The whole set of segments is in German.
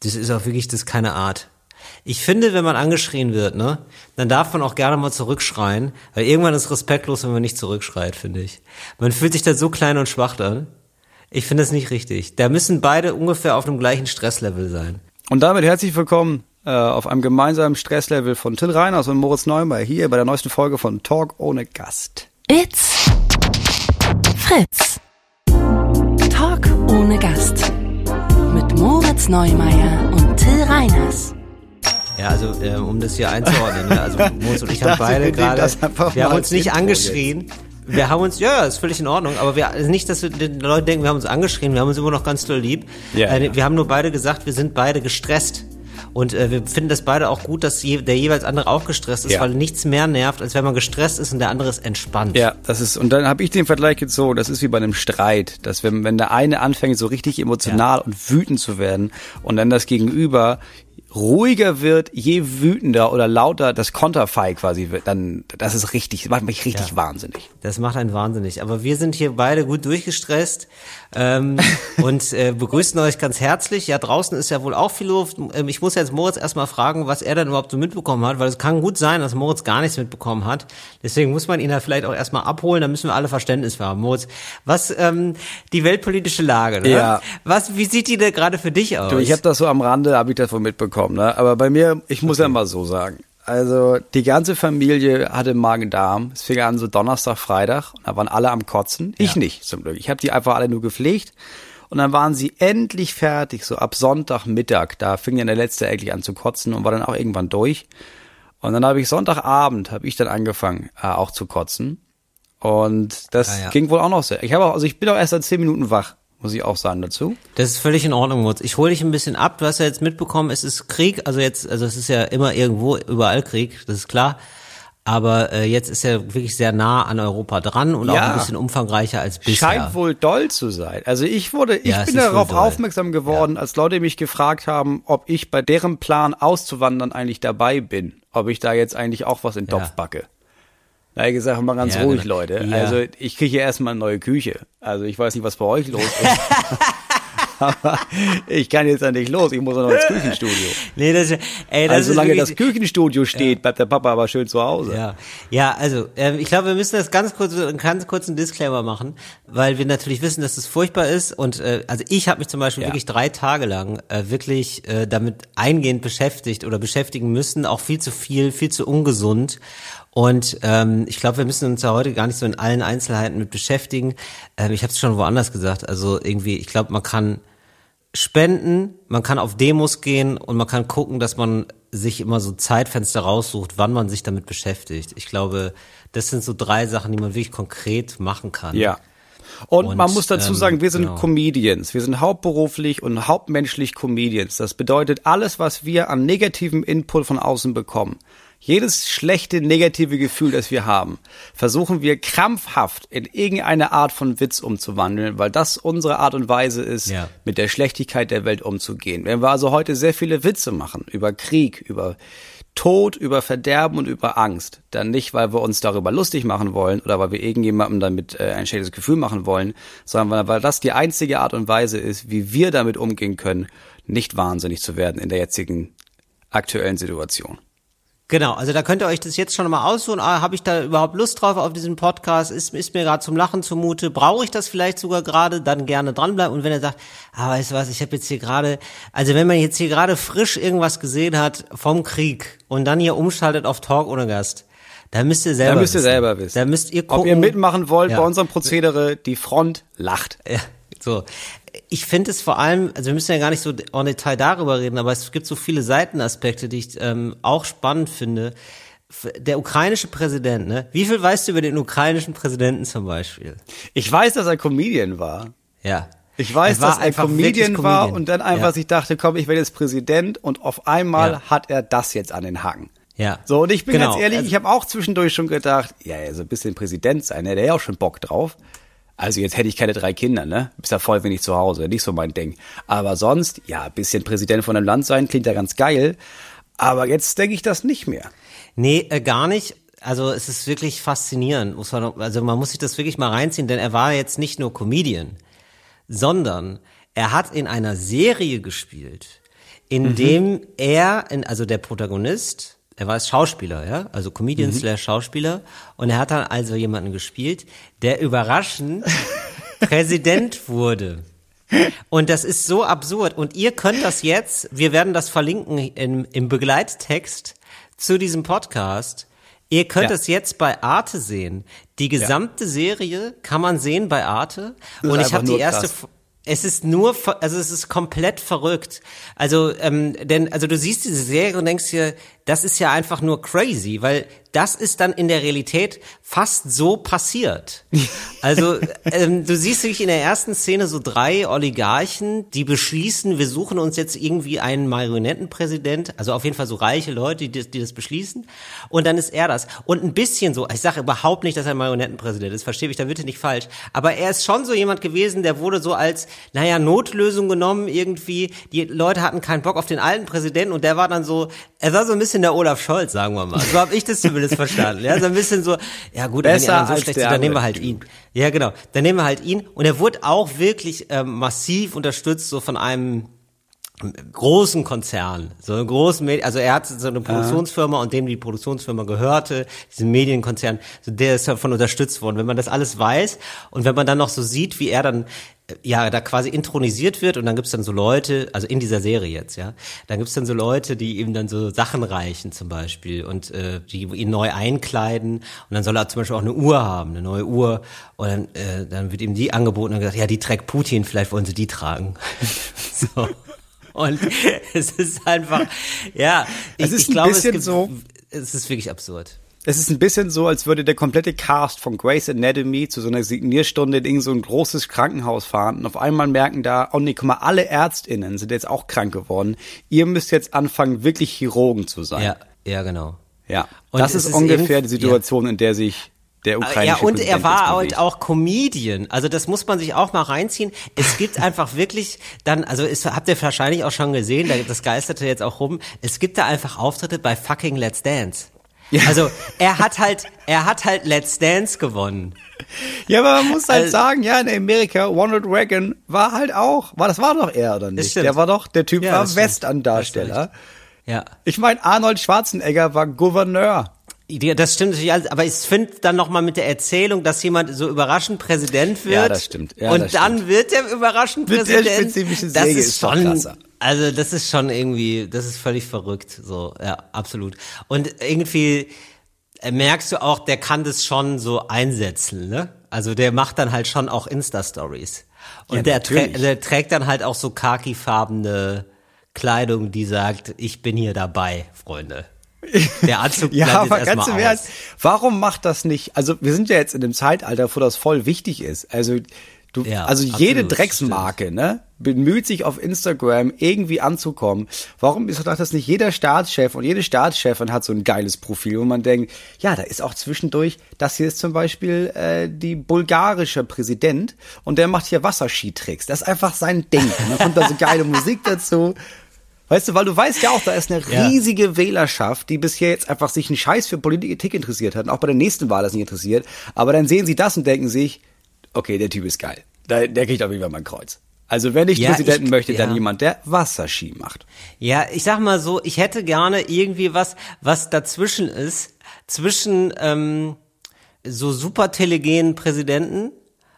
Das ist auch wirklich, das keine Art. Ich finde, wenn man angeschrien wird, ne, dann darf man auch gerne mal zurückschreien, weil irgendwann ist respektlos, wenn man nicht zurückschreit, finde ich. Man fühlt sich da so klein und schwach dann. Ich finde das nicht richtig. Da müssen beide ungefähr auf dem gleichen Stresslevel sein. Und damit herzlich willkommen äh, auf einem gemeinsamen Stresslevel von Till Reiners und Moritz Neumeier hier bei der neuesten Folge von Talk ohne Gast. It's Fritz. Talk ohne Gast. Moritz Neumeier und Till Reiners. Ja, also äh, um das hier einzuordnen, ne? also Moritz und ich, Ich haben beide gerade, wir haben uns nicht Intro angeschrien. Wir haben uns, ja, ist völlig in Ordnung, aber wir, also nicht, dass wir den Leuten denken, wir haben uns angeschrien, wir haben uns immer noch ganz doll lieb. Ja, äh, ja. Wir haben nur beide gesagt, wir sind beide gestresst. Und äh, wir finden das beide auch gut, dass je, der jeweils andere auch gestresst ist, Ja. weil nichts mehr nervt, als wenn man gestresst ist und der andere ist entspannt. Ja, das ist, und dann habe ich den Vergleich jetzt so, das ist wie bei einem Streit, dass wenn, wenn der eine anfängt, so richtig emotional und wütend zu werden und dann das Gegenüber ruhiger wird, je wütender oder lauter das Konterfei quasi wird, dann, das ist richtig, macht mich richtig Ja. wahnsinnig. Das macht einen wahnsinnig. Aber wir sind hier beide gut durchgestresst ähm, und äh, begrüßen euch ganz herzlich. Ja, draußen ist ja wohl auch viel Luft. Ähm, ich muss jetzt Moritz erstmal fragen, was er denn überhaupt so mitbekommen hat, weil es kann gut sein, dass Moritz gar nichts mitbekommen hat. Deswegen muss man ihn da vielleicht auch erstmal abholen, da müssen wir alle Verständnis für haben. Moritz, was ähm, die weltpolitische Lage, ne? Ja. Was, wie sieht die denn gerade für dich aus? Du, ich habe das so am Rande, habe ich das wohl mitbekommen, ne? Aber bei mir, ich muss ja mal so sagen. Also die ganze Familie hatte Magen-Darm. Es fing an so Donnerstag, Freitag und da waren alle am Kotzen. Ich Ja. nicht zum Glück. Ich habe die einfach alle nur gepflegt. Und dann waren sie endlich fertig, so ab Sonntagmittag. Da fing dann der letzte eigentlich an zu kotzen und war dann auch irgendwann durch. Und dann habe ich Sonntagabend, habe ich dann angefangen, äh, auch zu kotzen. Und das Ah, ja. ging wohl auch noch sehr. Ich habe auch, also ich bin auch erst seit zehn Minuten wach, muss ich auch sagen dazu. Das ist völlig in Ordnung, Mutz. Ich hole dich ein bisschen ab. Du hast ja jetzt mitbekommen, es ist Krieg. Also jetzt, also es ist ja immer irgendwo, überall Krieg, das ist klar. Aber äh, jetzt ist er wirklich sehr nah an Europa dran und auch Ja. ein bisschen umfangreicher als bisher. Scheint wohl doll zu sein. Also ich wurde, ich Ja, bin darauf doll. aufmerksam geworden, als Leute mich gefragt haben, ob ich bei deren Plan auszuwandern eigentlich dabei bin. Ob ich da jetzt eigentlich auch was in den Ja. Topf backe. Da habe ich gesagt, mal ganz Ja, ruhig, genau. Leute. Ja. Also ich kriege hier erstmal eine neue Küche. Also ich weiß nicht, was bei euch los ist. Aber ich kann jetzt ja nicht los. Ich muss auch noch ins Küchenstudio. Nee, das, ey, das Also solange das Küchenstudio steht, bleibt der Papa aber schön zu Hause. Ja, ja, also ähm, ich glaube, wir müssen das ganz kurz, einen ganz kurzen Disclaimer machen, weil wir natürlich wissen, dass es furchtbar ist und äh, also ich habe mich zum Beispiel Ja. wirklich drei Tage lang äh, wirklich äh, damit eingehend beschäftigt oder beschäftigen müssen, auch viel zu viel, viel zu ungesund. Und ähm, ich glaube, wir müssen uns ja heute gar nicht so in allen Einzelheiten mit beschäftigen. Ähm, ich habe es schon woanders gesagt. Also irgendwie, ich glaube, man kann spenden, man kann auf Demos gehen und man kann gucken, dass man sich immer so Zeitfenster raussucht, wann man sich damit beschäftigt. Ich glaube, das sind so drei Sachen, die man wirklich konkret machen kann. Ja. Und, Und, man muss dazu ähm, sagen, wir sind genau. Comedians. Wir sind hauptberuflich und hauptmenschlich Comedians. Das bedeutet, alles, was wir an negativem Input von außen bekommen, jedes schlechte, negative Gefühl, das wir haben, versuchen wir krampfhaft in irgendeine Art von Witz umzuwandeln, weil das unsere Art und Weise ist, Ja. mit der Schlechtigkeit der Welt umzugehen. Wenn wir also heute sehr viele Witze machen über Krieg, über Tod, über Verderben und über Angst, dann nicht, weil wir uns darüber lustig machen wollen oder weil wir irgendjemandem damit äh, ein schlechtes Gefühl machen wollen, sondern weil, weil das die einzige Art und Weise ist, wie wir damit umgehen können, nicht wahnsinnig zu werden in der jetzigen aktuellen Situation. Genau, also da könnt ihr euch das jetzt schon mal aussuchen. Ah, Habe ich da überhaupt Lust drauf auf diesen Podcast? Ist, ist mir gerade zum Lachen zumute? Brauche ich das vielleicht sogar gerade? Dann gerne dranbleiben. Und wenn er sagt, ah, weißt du was, ich habe jetzt hier gerade, also wenn man jetzt hier gerade frisch irgendwas gesehen hat vom Krieg und dann hier umschaltet auf Talk ohne Gast, dann müsst ihr selber Da müsst ihr wissen. selber wissen. Da müsst ihr gucken. Ob ihr mitmachen wollt Ja. bei unserem Prozedere, die Front lacht. Ja, so. Ich finde es vor allem, also wir müssen ja gar nicht so en Detail darüber reden, aber es gibt so viele Seitenaspekte, die ich ähm, auch spannend finde. Der ukrainische Präsident, ne? Wie viel weißt du über den ukrainischen Präsidenten zum Beispiel? Ich weiß, dass er Comedian war. Ja. Ich weiß, dass er Comedian wirklich war Comedian. und dann einfach Ja. sich dachte, komm, ich werde jetzt Präsident und auf einmal Ja. hat er das jetzt an den Haken. Ja. So, und ich bin Genau. ganz ehrlich, Also- ich habe auch zwischendurch schon gedacht, ja, ja, so ein bisschen Präsident sein, ne, der ja auch schon Bock drauf. Also jetzt hätte ich keine drei Kinder, ne? Bist ja voll wenig zu Hause, nicht so mein Ding. Aber sonst, ja, ein bisschen Präsident von einem Land sein, klingt ja ganz geil. Aber jetzt denke ich das nicht mehr. Nee, äh, gar nicht. Also es ist wirklich faszinierend. Muss man, also man muss sich das wirklich mal reinziehen, denn er war jetzt nicht nur Comedian, sondern er hat in einer Serie gespielt, in dem er, in, also der Protagonist, er war Schauspieler, ja, also Comedian slash Schauspieler, und er hat dann also jemanden gespielt, der überraschend Präsident wurde. Und das ist so absurd. Und ihr könnt das jetzt, wir werden das verlinken im, im Begleittext zu diesem Podcast. Ihr könnt Ja. das jetzt bei Arte sehen. Die gesamte Serie kann man sehen bei Arte. Das Und ich habe die erste, krass. Es ist nur, also es ist komplett verrückt. Also, ähm, denn, also du siehst diese Serie und denkst dir, das ist ja einfach nur crazy, weil das ist dann in der Realität fast so passiert. Also, ähm, du siehst wirklich in der ersten Szene so drei Oligarchen, die beschließen, wir suchen uns jetzt irgendwie einen Marionettenpräsident, also auf jeden Fall so reiche Leute, die, das- die das beschließen. Und dann ist er das. Und ein bisschen so, ich sage überhaupt nicht, dass er ein Marionettenpräsident ist, verstehe mich da bitte nicht falsch. Aber er ist schon so jemand gewesen, der wurde so als, naja, Notlösung genommen irgendwie. Die Leute hatten keinen Bock auf den alten Präsidenten und der war dann so, er war so ein bisschen der Olaf Scholz, sagen wir mal. So habe ich das zumindest verstanden. Ja, so ein bisschen so, ja gut, wenn die anderen so schlecht sind, dann nehmen wir halt ihn. Ja, genau. Dann nehmen wir halt ihn. Und er wurde auch wirklich ähm, massiv unterstützt, so von einem großen Konzern, so einen großen Medi also er hatte so eine Produktionsfirma und dem die Produktionsfirma gehörte, diesen Medienkonzern, so der ist davon unterstützt worden. Wenn man das alles weiß und wenn man dann noch so sieht, wie er dann ja da quasi intronisiert wird und dann gibt's dann so Leute, also in dieser Serie jetzt, ja, dann gibt's dann so Leute, die ihm dann so Sachen reichen zum Beispiel und äh, die ihn neu einkleiden und dann soll er zum Beispiel auch eine Uhr haben, eine neue Uhr und dann, äh, dann wird ihm die angeboten und gesagt, ja, die trägt Putin, vielleicht wollen sie die tragen. so. Und es ist einfach, ja, ich, Es ist ich glaube, es gibt, so- es ist wirklich absurd. Es ist ein bisschen so, als würde der komplette Cast von Grey's Anatomy zu so einer Signierstunde in so ein großes Krankenhaus fahren und auf einmal merken da, oh nee, guck mal, alle ÄrztInnen sind jetzt auch krank geworden. Ihr müsst jetzt anfangen, wirklich Chirurgen zu sein. Ja, ja, genau. Ja. Und das ist ist ungefähr eben- die Situation, in der sich der ukrainische Ja, und Präsident er war halt auch Comedian. Also das muss man sich auch mal reinziehen. Es gibt einfach wirklich dann, also es, habt ihr wahrscheinlich auch schon gesehen, da- das geisterte jetzt auch rum, es gibt da einfach Auftritte bei fucking Let's Dance. Also er hat halt, er hat halt Let's Dance gewonnen. Ja, aber man muss halt Also- sagen, ja, in Amerika, Ronald Reagan war halt auch, war, das war doch er oder nicht? Der war doch, der Typ Ja, war das. Western-Darsteller. Ja. Ich meine, Arnold Schwarzenegger war Gouverneur. Ja, Das stimmt natürlich alles, aber ich finde dann nochmal mit der Erzählung, dass jemand so überraschend Präsident wird. Ja, das stimmt. Ja, und das dann stimmt. wird er überraschend Mit der Präsident. spezifischen das Säge ist ist doch schon, krasser. Also das ist schon irgendwie, das ist völlig verrückt. So, ja, absolut. Und irgendwie äh, merkst du auch, der kann das schon so einsetzen, ne? Also der macht dann halt schon auch Insta-Stories. Und Ja, der, trä der trägt dann halt auch so khakifarbene Kleidung, die sagt, ich bin hier dabei, Freunde. Der Anzug Ja, aber ganz im Ernst, warum macht das nicht? Also wir sind ja jetzt in dem Zeitalter, wo das voll wichtig ist. Also du, Ja, also jede absolut, Drecksmarke, ne, bemüht sich auf Instagram irgendwie anzukommen. Warum ist doch das nicht jeder Staatschef und jede Staatschefin hat so ein geiles Profil, wo man denkt, ja, da ist auch zwischendurch, das hier ist zum Beispiel äh, die bulgarische Präsident und der macht hier Wasserskitricks. Das ist einfach sein Ding. Und dann kommt da so geile Musik dazu. Weißt du, weil du weißt ja auch, da ist eine Ja. riesige Wählerschaft, die bisher jetzt einfach sich einen Scheiß für Politik interessiert hat und auch bei der nächsten Wahl das nicht interessiert. Aber dann sehen sie das und denken sich, okay, der Typ ist geil. Der, der kriegt auf jeden Fall mein Kreuz. Also wenn ich Ja, Präsidenten ich- möchte, dann ja. jemand, der Wasserski macht. Ja, ich sag mal so, ich hätte gerne irgendwie was, was dazwischen ist, zwischen ähm, so super telegenen Präsidenten,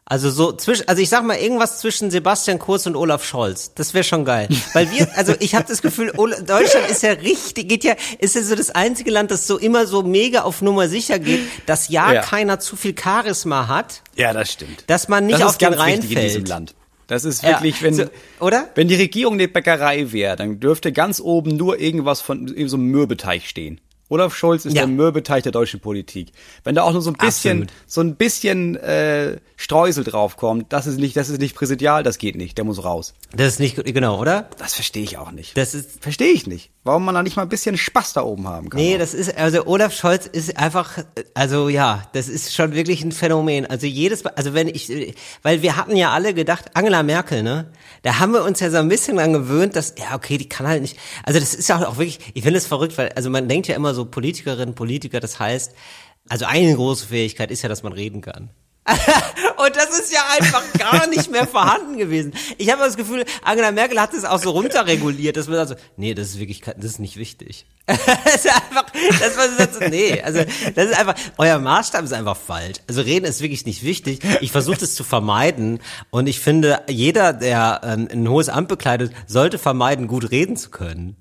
also so zwischen, also ich sag mal irgendwas zwischen Sebastian Kurz und Olaf Scholz. Das wäre schon geil, weil wir, also ich habe das Gefühl, Deutschland ist ja richtig, geht ja, ist ja so das einzige Land, das so immer so mega auf Nummer sicher geht, dass ja, Ja. keiner zu viel Charisma hat, Ja, das stimmt. dass man nicht das auf den wichtig in diesem reinfällt. Land. Das ist Ja, wirklich, wenn, so, oder? wenn die Regierung eine Bäckerei wäre, dann dürfte ganz oben nur irgendwas von so einem Mürbeteig stehen. Olaf Scholz ist Ja. der Mürbeteig der deutschen Politik. Wenn da auch nur so ein bisschen, Absolut. so ein bisschen äh, Streusel draufkommt, das ist nicht, das ist nicht präsidial, das geht nicht, der muss raus. Das ist nicht gut, genau, oder? Das verstehe ich auch nicht. Das ist Verstehe ich nicht. Warum man da nicht mal ein bisschen Spaß da oben haben kann. Nee, das ist, also Olaf Scholz ist einfach, also ja, das ist schon wirklich ein Phänomen. Also jedes also wenn ich, weil wir hatten ja alle gedacht, Angela Merkel, ne? Da haben wir uns ja so ein bisschen dran gewöhnt, dass, ja, okay, die kann halt nicht, also das ist ja auch wirklich, ich finde es verrückt, weil, also man denkt ja immer so Politikerinnen, Politiker, das heißt, also eine große Fähigkeit ist ja, dass man reden kann. Und das ist ja einfach gar nicht mehr vorhanden gewesen. Ich habe das Gefühl, Angela Merkel hat es auch so runterreguliert, dass man sagt so, nee, das ist wirklich, das ist nicht wichtig. das ist einfach, das war so, nee, also das ist einfach, euer Maßstab ist einfach falsch. Also reden ist wirklich nicht wichtig. Ich versuche das zu vermeiden und ich finde, jeder, der ähm, ein hohes Amt bekleidet, sollte vermeiden, gut reden zu können.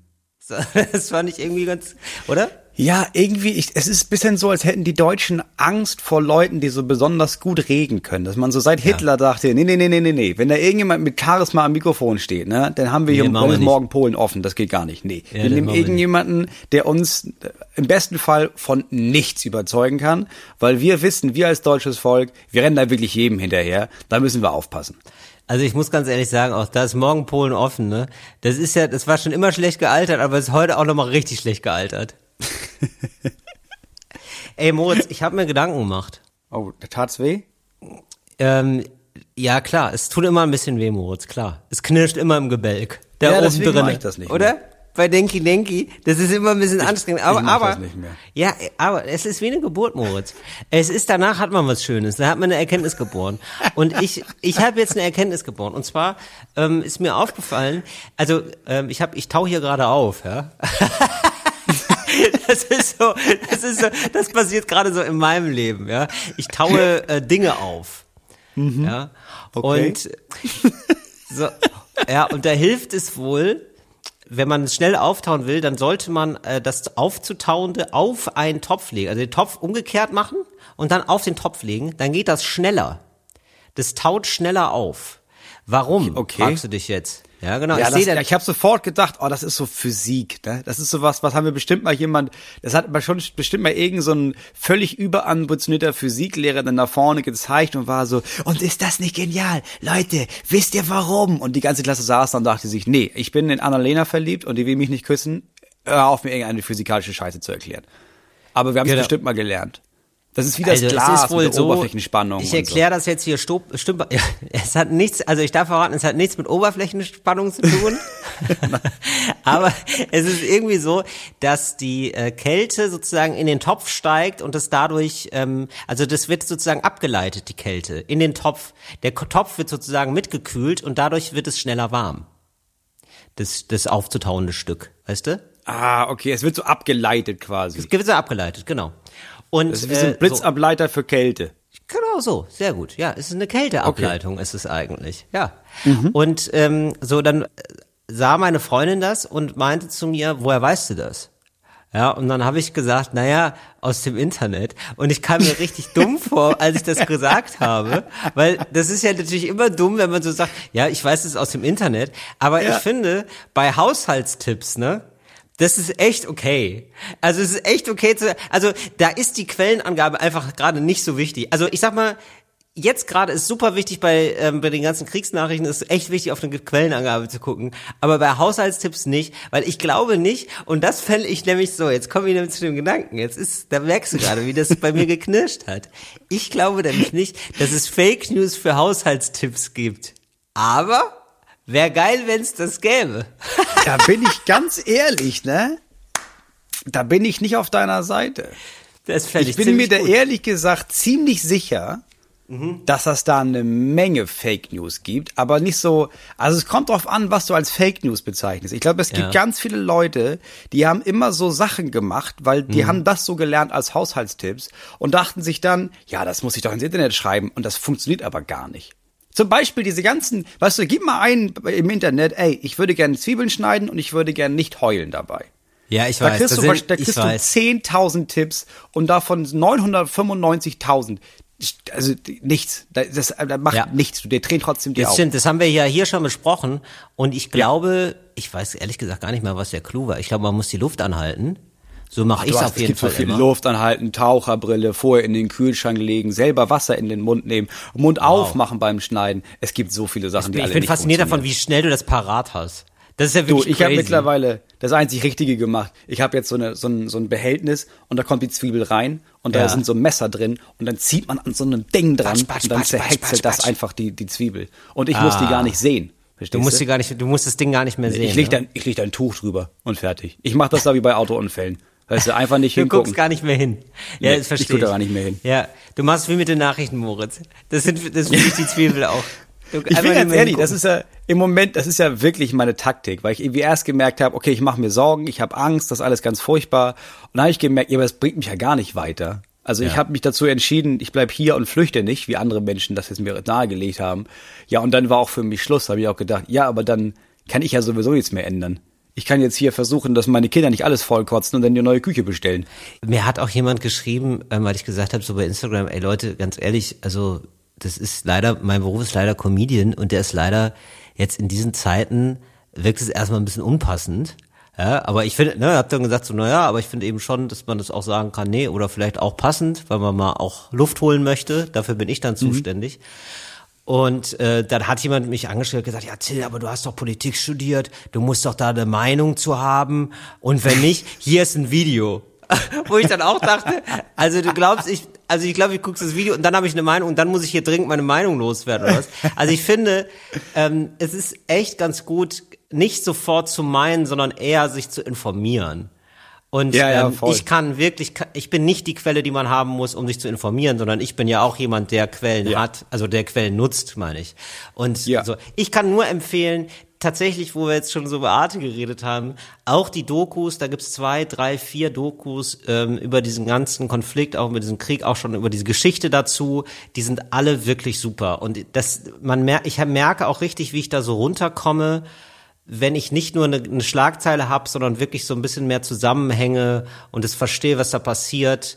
Das fand ich irgendwie ganz, oder? Ja, irgendwie, ich, es ist bisschen so, als hätten die Deutschen Angst vor Leuten, die so besonders gut reden können. Dass man so seit Hitler ja. dachte, nee, nee, nee, nee, nee, nee. Wenn da irgendjemand mit Charisma am Mikrofon steht, ne, dann haben wir nee, hier morgen Polen offen. Das geht gar nicht. Nee. Ja, wir nehmen irgendjemanden, der uns im besten Fall von nichts überzeugen kann, weil wir wissen, wir als deutsches Volk, wir rennen da wirklich jedem hinterher. Da müssen wir aufpassen. Also ich muss ganz ehrlich sagen, auch da ist morgen Polen offen, ne? Das ist ja, das war schon immer schlecht gealtert, aber ist heute auch nochmal richtig schlecht gealtert. Ey Moritz, ich habe mir Gedanken gemacht. Oh, da tat's weh? Ähm, ja klar, es tut immer ein bisschen weh, Moritz, klar. Es knirscht immer im Gebälk. Da ja, oben drin. Ich das nicht oder? Mehr. Bei Denki Denki, das ist immer ein bisschen ich, anstrengend. Aber, aber ja, aber es ist wie eine Geburt, Moritz. Es ist danach hat man was Schönes, da hat man eine Erkenntnis geboren. Und ich, ich habe jetzt eine Erkenntnis geboren. Und zwar ähm, ist mir aufgefallen, also ähm, ich habe, ich tau hier gerade auf, ja. das ist so, das ist so, das passiert gerade so in meinem Leben, ja. Ich taue äh, Dinge auf. Mhm. Ja. Okay. Und so, ja, und da hilft es wohl, wenn man es schnell auftauen will, dann sollte man äh, das aufzutauende auf einen Topf legen, also den Topf umgekehrt machen und dann auf den Topf legen, dann geht das schneller. Das taut schneller auf. Warum? Okay. Fragst du dich jetzt? Ja, genau. Ja, ich, das, ich habe sofort gedacht, oh, das ist so Physik. Ne? Das ist so was, was haben wir bestimmt mal jemand, das hat mal schon bestimmt mal irgend so ein völlig überambitionierter Physiklehrer dann nach vorne gezeigt und war so, und ist das nicht genial? Leute, wisst ihr warum? Und die ganze Klasse saß dann und dachte sich, nee, ich bin in Annalena verliebt und die will mich nicht küssen. Hör auf, mir irgendeine physikalische Scheiße zu erklären. Aber wir haben es genau. bestimmt mal gelernt. Das ist wie das also Glas es ist wohl mit der so, Oberflächenspannung. Ich erkläre so. das jetzt hier stup. Ja, es hat nichts, also ich darf verraten, es hat nichts mit Oberflächenspannung zu tun. Aber es ist irgendwie so, dass die äh, Kälte sozusagen in den Topf steigt und es dadurch, ähm, also das wird sozusagen abgeleitet, die Kälte, in den Topf. Der Topf wird sozusagen mitgekühlt und dadurch wird es schneller warm. Das, das aufzutauende Stück, weißt du? Ah, okay, es wird so abgeleitet quasi. Es wird so abgeleitet, genau. Und, das ist wie so ein äh, Blitzableiter so. für Kälte. Genau so, sehr gut. Ja, es ist eine Kälteableitung, okay. ist es eigentlich. Ja. Mhm. Und ähm, so dann sah meine Freundin das und meinte zu mir, woher weißt du das? Ja, und dann habe ich gesagt, naja, aus dem Internet. Und ich kam mir richtig dumm vor, als ich das gesagt habe, weil das ist ja natürlich immer dumm, wenn man so sagt, ja, ich weiß es aus dem Internet. Aber ja. ich finde, bei Haushaltstipps, ne, das ist echt okay. Also es ist echt okay zu, also da ist die Quellenangabe einfach gerade nicht so wichtig. Also ich sag mal, jetzt gerade ist super wichtig bei, ähm, bei den ganzen Kriegsnachrichten, ist echt wichtig, auf eine Quellenangabe zu gucken. Aber bei Haushaltstipps nicht, weil ich glaube nicht, und das fände ich nämlich so, jetzt komme ich nämlich zu dem Gedanken, jetzt ist, da merkst du gerade, wie das bei mir geknirscht hat. Ich glaube nämlich nicht, dass es Fake News für Haushaltstipps gibt. Aber Wäre geil, wenn's das gäbe. da bin ich ganz ehrlich, ne? Da bin ich nicht auf deiner Seite. Das ich, ich bin mir da ehrlich gesagt ziemlich sicher, mhm. dass es da eine Menge Fake News gibt, aber nicht so, also es kommt drauf an, was du als Fake News bezeichnest. Ich glaube, es gibt ja. ganz viele Leute, die haben immer so Sachen gemacht, weil die mhm. haben das so gelernt als Haushaltstipps und dachten sich dann, ja, das muss ich doch ins Internet schreiben und das funktioniert aber gar nicht. Zum Beispiel diese ganzen, weißt du, gib mal ein im Internet, ey, ich würde gerne Zwiebeln schneiden und ich würde gerne nicht heulen dabei. Ja, ich da weiß. Kriegst du, sind, da kriegst du 10.000 Tipps und davon 995.000 also nichts, das, das macht ja. nichts, der dreht trotzdem die Das stimmt, das haben wir ja hier schon besprochen und ich glaube, ja. ich weiß ehrlich gesagt gar nicht mehr, was der Clou war. Ich glaube, man muss die Luft anhalten so mache ich es auf jeden Fall. Es so viel immer. Luft anhalten, Taucherbrille, vorher in den Kühlschrank legen, selber Wasser in den Mund nehmen, Mund wow. aufmachen beim Schneiden. Es gibt so viele Sachen, ich, die ich alle Ich bin fasziniert davon, wie schnell du das parat hast. Das ist ja wirklich du, ich habe mittlerweile das einzig Richtige gemacht. Ich habe jetzt so, eine, so, ein, so ein Behältnis und da kommt die Zwiebel rein und ja. da sind so Messer drin und dann zieht man an so einem Ding dran batsch, batsch, und dann zerhäckselt das einfach die, die Zwiebel. Und ich ah. muss die gar nicht sehen. Verstehst du musst sie gar nicht, du musst das Ding gar nicht mehr sehen. Ich leg, ne? dann, ich leg da ein Tuch drüber und fertig. Ich mache das da wie bei Autounfällen. Weißt du, einfach nicht du hingucken. guckst gar nicht mehr hin. Ja, Nee, das verstehe ich guck da gar nicht mehr hin. Ja, du machst wie mit den Nachrichten, Moritz. Das sind, das finde ich die Zwiebel auch. Du, Ich bin ganz ehrlich, das ist ja im Moment, das ist ja wirklich meine Taktik, weil ich irgendwie erst gemerkt habe, okay, ich mache mir Sorgen, ich habe Angst, das ist alles ganz furchtbar. Und dann habe ich gemerkt, ja, aber das bringt mich ja gar nicht weiter. Also ich Ja. habe mich dazu entschieden, ich bleib hier und flüchte nicht, wie andere Menschen das jetzt mir nahegelegt haben. Ja, und dann war auch für mich Schluss, habe ich auch gedacht, ja, aber dann kann ich ja sowieso nichts mehr ändern. Ich kann jetzt hier versuchen, dass meine Kinder nicht alles vollkotzen und dann eine neue Küche bestellen. Mir hat auch jemand geschrieben, ähm, weil ich gesagt habe, so bei Instagram, ey Leute, ganz ehrlich, also das ist leider, mein Beruf ist leider Comedian und der ist leider jetzt in diesen Zeiten, wirkt es erstmal ein bisschen unpassend. Ja, aber ich finde, ne, hab dann gesagt so, naja, aber ich finde eben schon, dass man das auch sagen kann, nee, oder vielleicht auch passend, weil man mal auch Luft holen möchte. Dafür bin ich dann zuständig. Und äh, dann hat jemand mich angeschrieben und gesagt, ja Till, aber du hast doch Politik studiert, du musst doch da eine Meinung zu haben. Und wenn nicht, hier ist ein Video. Wo ich dann auch dachte, also du glaubst, ich, also ich glaube, ich gucke das Video und dann habe ich eine Meinung und dann muss ich hier dringend meine Meinung loswerden oder was. Also ich finde, ähm, es ist echt ganz gut, nicht sofort zu meinen, sondern eher sich zu informieren. Und Ja, ja, ähm, ich kann wirklich, ich bin nicht die Quelle, die man haben muss, um sich zu informieren, sondern ich bin ja auch jemand, der Quellen Ja. hat, also der Quellen nutzt, meine ich. Und so, ich kann nur empfehlen, tatsächlich, wo wir jetzt schon so über Arte geredet haben, auch die Dokus, da gibt's zwei, drei, vier Dokus ähm, über diesen ganzen Konflikt, auch über diesen Krieg, auch schon über diese Geschichte dazu, die sind alle wirklich super. Und das, man merkt, ich merke auch richtig, wie ich da so runterkomme, wenn ich nicht nur eine, eine Schlagzeile habe, sondern wirklich so ein bisschen mehr Zusammenhänge und es verstehe, was da passiert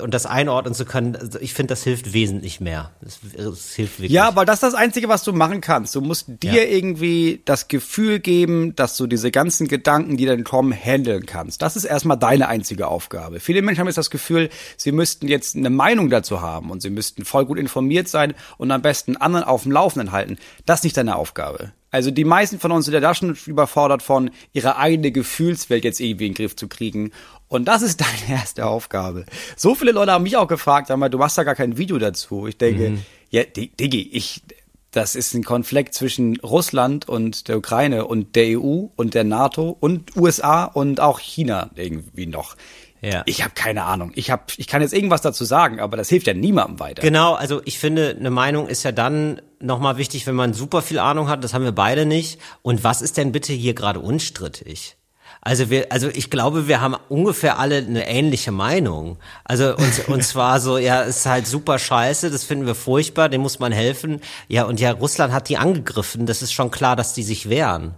und das einordnen zu können, also ich finde, das hilft wesentlich mehr. Das, das hilft wirklich. Ja, aber das ist das Einzige, was du machen kannst. Du musst dir Ja. irgendwie das Gefühl geben, dass du diese ganzen Gedanken, die dann kommen, handeln kannst. Das ist erstmal deine einzige Aufgabe. Viele Menschen haben jetzt das Gefühl, sie müssten jetzt eine Meinung dazu haben und sie müssten voll gut informiert sein und am besten anderen auf dem Laufenden halten. Das ist nicht deine Aufgabe. Also die meisten von uns sind ja da schon überfordert von, ihre eigene Gefühlswelt jetzt irgendwie in den Griff zu kriegen. Und das ist deine erste Aufgabe. So viele Leute haben mich auch gefragt, sag mal, du machst da gar kein Video dazu. Ich denke, ja, Di- Diggi, ich, das ist ein Konflikt zwischen Russland und der Ukraine und der EU und der NATO und USA und auch China irgendwie noch. Ja. Ich habe keine Ahnung. Ich hab, ich kann jetzt irgendwas dazu sagen, aber das hilft ja niemandem weiter. Genau, also ich finde, eine Meinung ist ja dann nochmal wichtig, wenn man super viel Ahnung hat, das haben wir beide nicht. Und was ist denn bitte hier gerade unstrittig? Also wir, also ich glaube, wir haben ungefähr alle eine ähnliche Meinung. Also und, und zwar so, ja, es ist halt super scheiße, das finden wir furchtbar, dem muss man helfen. Ja, und ja, Russland hat die angegriffen, das ist schon klar, dass die sich wehren.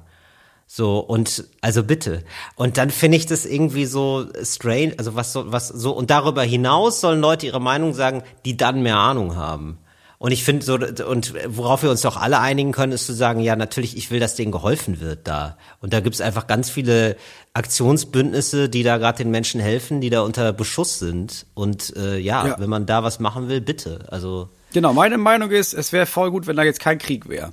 So, und also bitte. Und dann finde ich das irgendwie so strange, also was so, was so, und darüber hinaus sollen Leute ihre Meinung sagen, die dann mehr Ahnung haben. Und ich finde so, und worauf wir uns doch alle einigen können, ist zu sagen, ja, natürlich, ich will, dass denen geholfen wird da. Und da gibt's einfach ganz viele Aktionsbündnisse, die da gerade den Menschen helfen, die da unter Beschuss sind. Und äh, ja, Ja. wenn man da was machen will, bitte. Also Genau, meine Meinung ist, es wäre voll gut, wenn da jetzt kein Krieg wäre.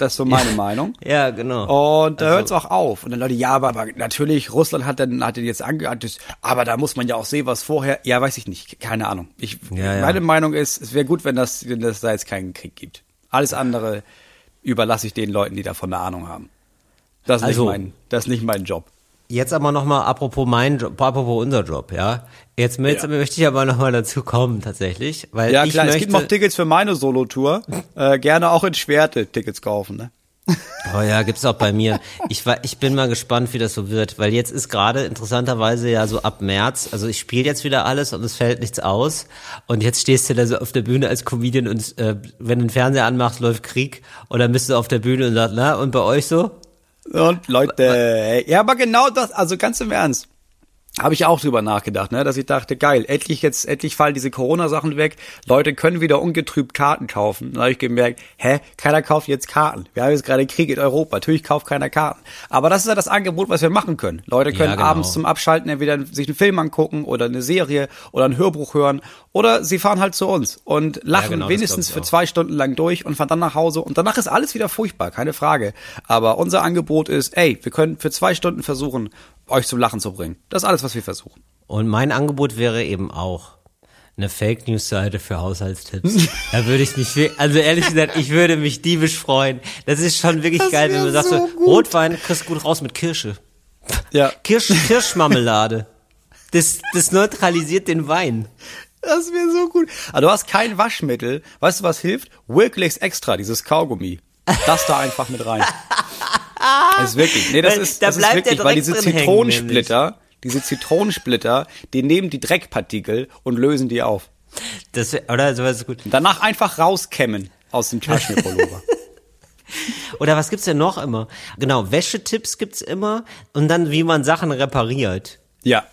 Das ist so meine Meinung. ja, genau. Und da Also- hört's auch auf. Und dann Leute, ja, aber, aber natürlich, Russland hat dann hat den jetzt angeantwortet, aber da muss man ja auch sehen, was vorher. Ja, weiß ich nicht, keine Ahnung. Ich, Ja, ja. Meine Meinung ist, es wäre gut, wenn das, wenn das da jetzt keinen Krieg gibt. Alles andere überlasse ich den Leuten, die davon eine Ahnung haben. Das ist, Also- nicht, mein, das ist nicht mein Job. Jetzt aber nochmal apropos mein Job, apropos unser Job, ja. Jetzt, jetzt Ja. möchte ich aber nochmal dazu kommen, tatsächlich. Weil Ja, ich klar, es gibt noch Tickets für meine Solo-Tour. äh, gerne auch in Schwerte Tickets kaufen, ne? Oh ja, gibt's auch bei mir. Ich war, ich bin mal gespannt, wie das so wird, weil jetzt ist gerade interessanterweise ja so ab März, also ich spiele jetzt wieder alles und es fällt nichts aus und jetzt stehst du da so auf der Bühne als Comedian und äh, wenn du den Fernseher anmachst, läuft Krieg und dann bist du auf der Bühne und sagst, na und bei euch so? Und Leute, ey, ja, aber genau das, also ganz im Ernst. Habe ich auch drüber nachgedacht, ne, dass ich dachte, geil, endlich jetzt, endlich fallen diese Corona-Sachen weg. Leute können wieder ungetrübt Karten kaufen. Dann habe ich gemerkt, hä, keiner kauft jetzt Karten. Wir haben jetzt gerade Krieg in Europa. Natürlich kauft keiner Karten. Aber das ist ja das Angebot, was wir machen können. Leute können Ja, genau. abends zum Abschalten entweder sich einen Film angucken oder eine Serie oder ein Hörbuch hören oder sie fahren halt zu uns und lachen genau, das wenigstens für zwei Stunden lang durch und fahren dann nach Hause und danach ist alles wieder furchtbar, keine Frage. Aber unser Angebot ist, ey, wir können für zwei Stunden versuchen, euch zum Lachen zu bringen. Das ist alles, was wir versuchen. Und mein Angebot wäre eben auch eine Fake News Seite für Haushaltstipps. da würde ich mich, also ehrlich gesagt, ich würde mich diebisch freuen. Das ist schon wirklich geil, wenn du sagst, so, Rotwein kriegst gut raus mit Kirsche. Ja. Kirsch, Kirschmarmelade. Das, das neutralisiert den Wein. Das wäre so gut. Aber du hast kein Waschmittel. Weißt du, was hilft? Wilklex Extra, dieses Kaugummi. Das da einfach mit rein. Das ist wirklich. Nee, das Weil ist, da das ist bleibt wirklich, weil diese Zitronensplitter, diese Zitronensplitter, die nehmen die Dreckpartikel und lösen die auf. Das, oder sowas ist gut. Danach einfach rauskämmen aus dem Taschenpullover. Oder was gibt's denn noch immer? Genau, Wäschetipps gibt's immer und dann wie man Sachen repariert. ja.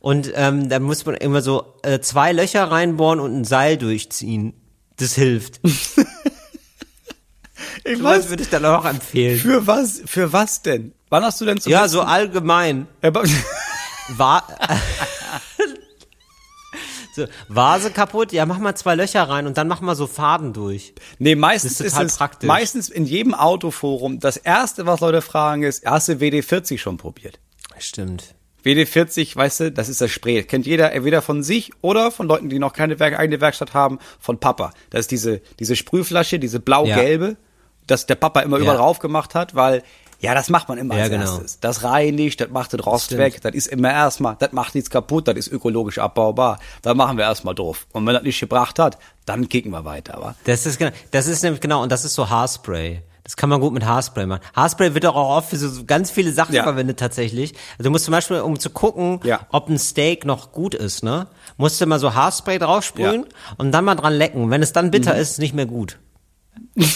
Und ähm, da muss man immer so äh, zwei Löcher reinbohren und ein Seil durchziehen. Das hilft. Ich Was würde ich dann auch empfehlen? Für was, für was denn? Wann hast du denn zum Ja, letzten- so allgemein. Ja, War so, Vase kaputt, ja, mach mal zwei Löcher rein und dann mach mal so Faden durch. Nee, meistens Das ist ist, total es praktisch. meistens in jedem Autoforum das erste, was Leute fragen, ist, hast du WD40 schon probiert? Stimmt. WD40, weißt du, das ist das Spray. Kennt jeder entweder von sich oder von Leuten, die noch keine Werk eigene Werkstatt haben, von Papa. Das ist diese, diese Sprühflasche, diese blau-gelbe, das der Papa immer überall Ja. drauf gemacht hat, weil, ja, das macht man immer Ja, als genau. erstes. Das reinigt, das macht den Rost Stimmt. weg, das ist immer erstmal, das macht nichts kaputt, das ist ökologisch abbaubar. Da machen wir erstmal drauf. Und wenn das nicht gebracht hat, dann kicken wir weiter, wa? Das ist genau, das ist nämlich genau, und das ist so Haarspray. Das kann man gut mit Haarspray machen. Haarspray wird auch oft für so ganz viele Sachen Ja. verwendet tatsächlich. Also du musst zum Beispiel, um zu gucken, Ja. ob ein Steak noch gut ist, ne, musst du mal so Haarspray draufsprühen Ja. und dann mal dran lecken. Wenn es dann bitter ist, ist nicht mehr gut.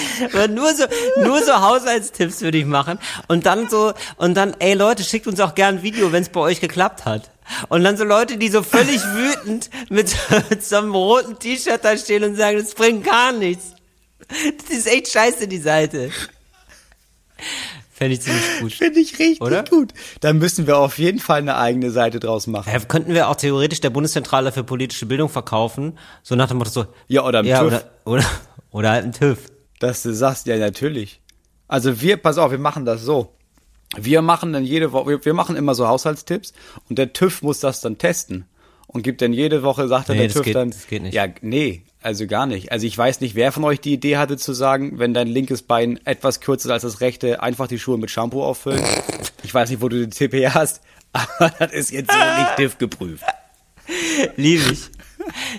Aber nur so, nur so Haushaltstipps würde ich machen. Und dann so, und dann, ey Leute, schickt uns auch gern ein Video, wenn es bei euch geklappt hat. Und dann so Leute, die so völlig wütend mit, mit so einem roten T-Shirt da stehen und sagen, das bringt gar nichts. Das ist echt scheiße, die Seite. Fände ich ziemlich gut. Finde ich richtig Oder? gut. Dann müssen wir auf jeden Fall eine eigene Seite draus machen. Ja, könnten wir auch theoretisch der Bundeszentrale für politische Bildung verkaufen, so nach dem Motto so. Ja, oder im ja, TÜV. Oder, oder, oder halt ein TÜV. Dass du sagst, ja, natürlich. Also wir, pass auf, wir machen das so. Wir machen dann jede Woche, wir, wir machen immer so Haushaltstipps und der TÜV muss das dann testen und gibt dann jede Woche, sagt dann Nee, der das TÜV geht- dann, das geht nicht. ja, nee, also gar nicht. Also ich weiß nicht, wer von euch die Idee hatte zu sagen, wenn dein linkes Bein etwas kürzer ist als das rechte, einfach die Schuhe mit Shampoo auffüllen. Ich weiß nicht, wo du den TP hast, aber das ist jetzt so nicht TÜV geprüft. Liebe ich.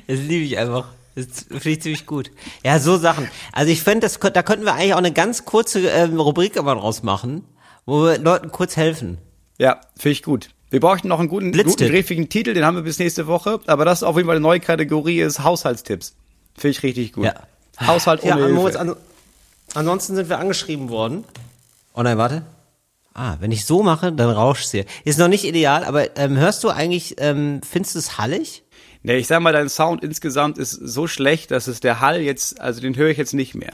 Das liebe ich einfach. Das finde ich ziemlich gut. Ja, so Sachen. Also ich finde, da könnten wir eigentlich auch eine ganz kurze ähm, Rubrik aber draus machen, wo wir Leuten kurz helfen. Ja, finde ich gut. Wir brauchen noch einen guten, guten griffigen Titel, den haben wir bis nächste Woche. Aber das ist auf jeden Fall eine neue Kategorie, ist Haushaltstipps. Finde ich richtig gut. Ja. Haushalt Ja, ohne Moritz, Hilfe. an, ansonsten sind wir angeschrieben worden. Oh nein, warte. Ah, wenn ich so mache, dann rauscht hier. Ist noch nicht ideal, aber ähm, hörst du eigentlich, ähm, findest du es hallig? Nee, ich sag mal, dein Sound insgesamt ist so schlecht, dass es der Hall jetzt, also den höre ich jetzt nicht mehr.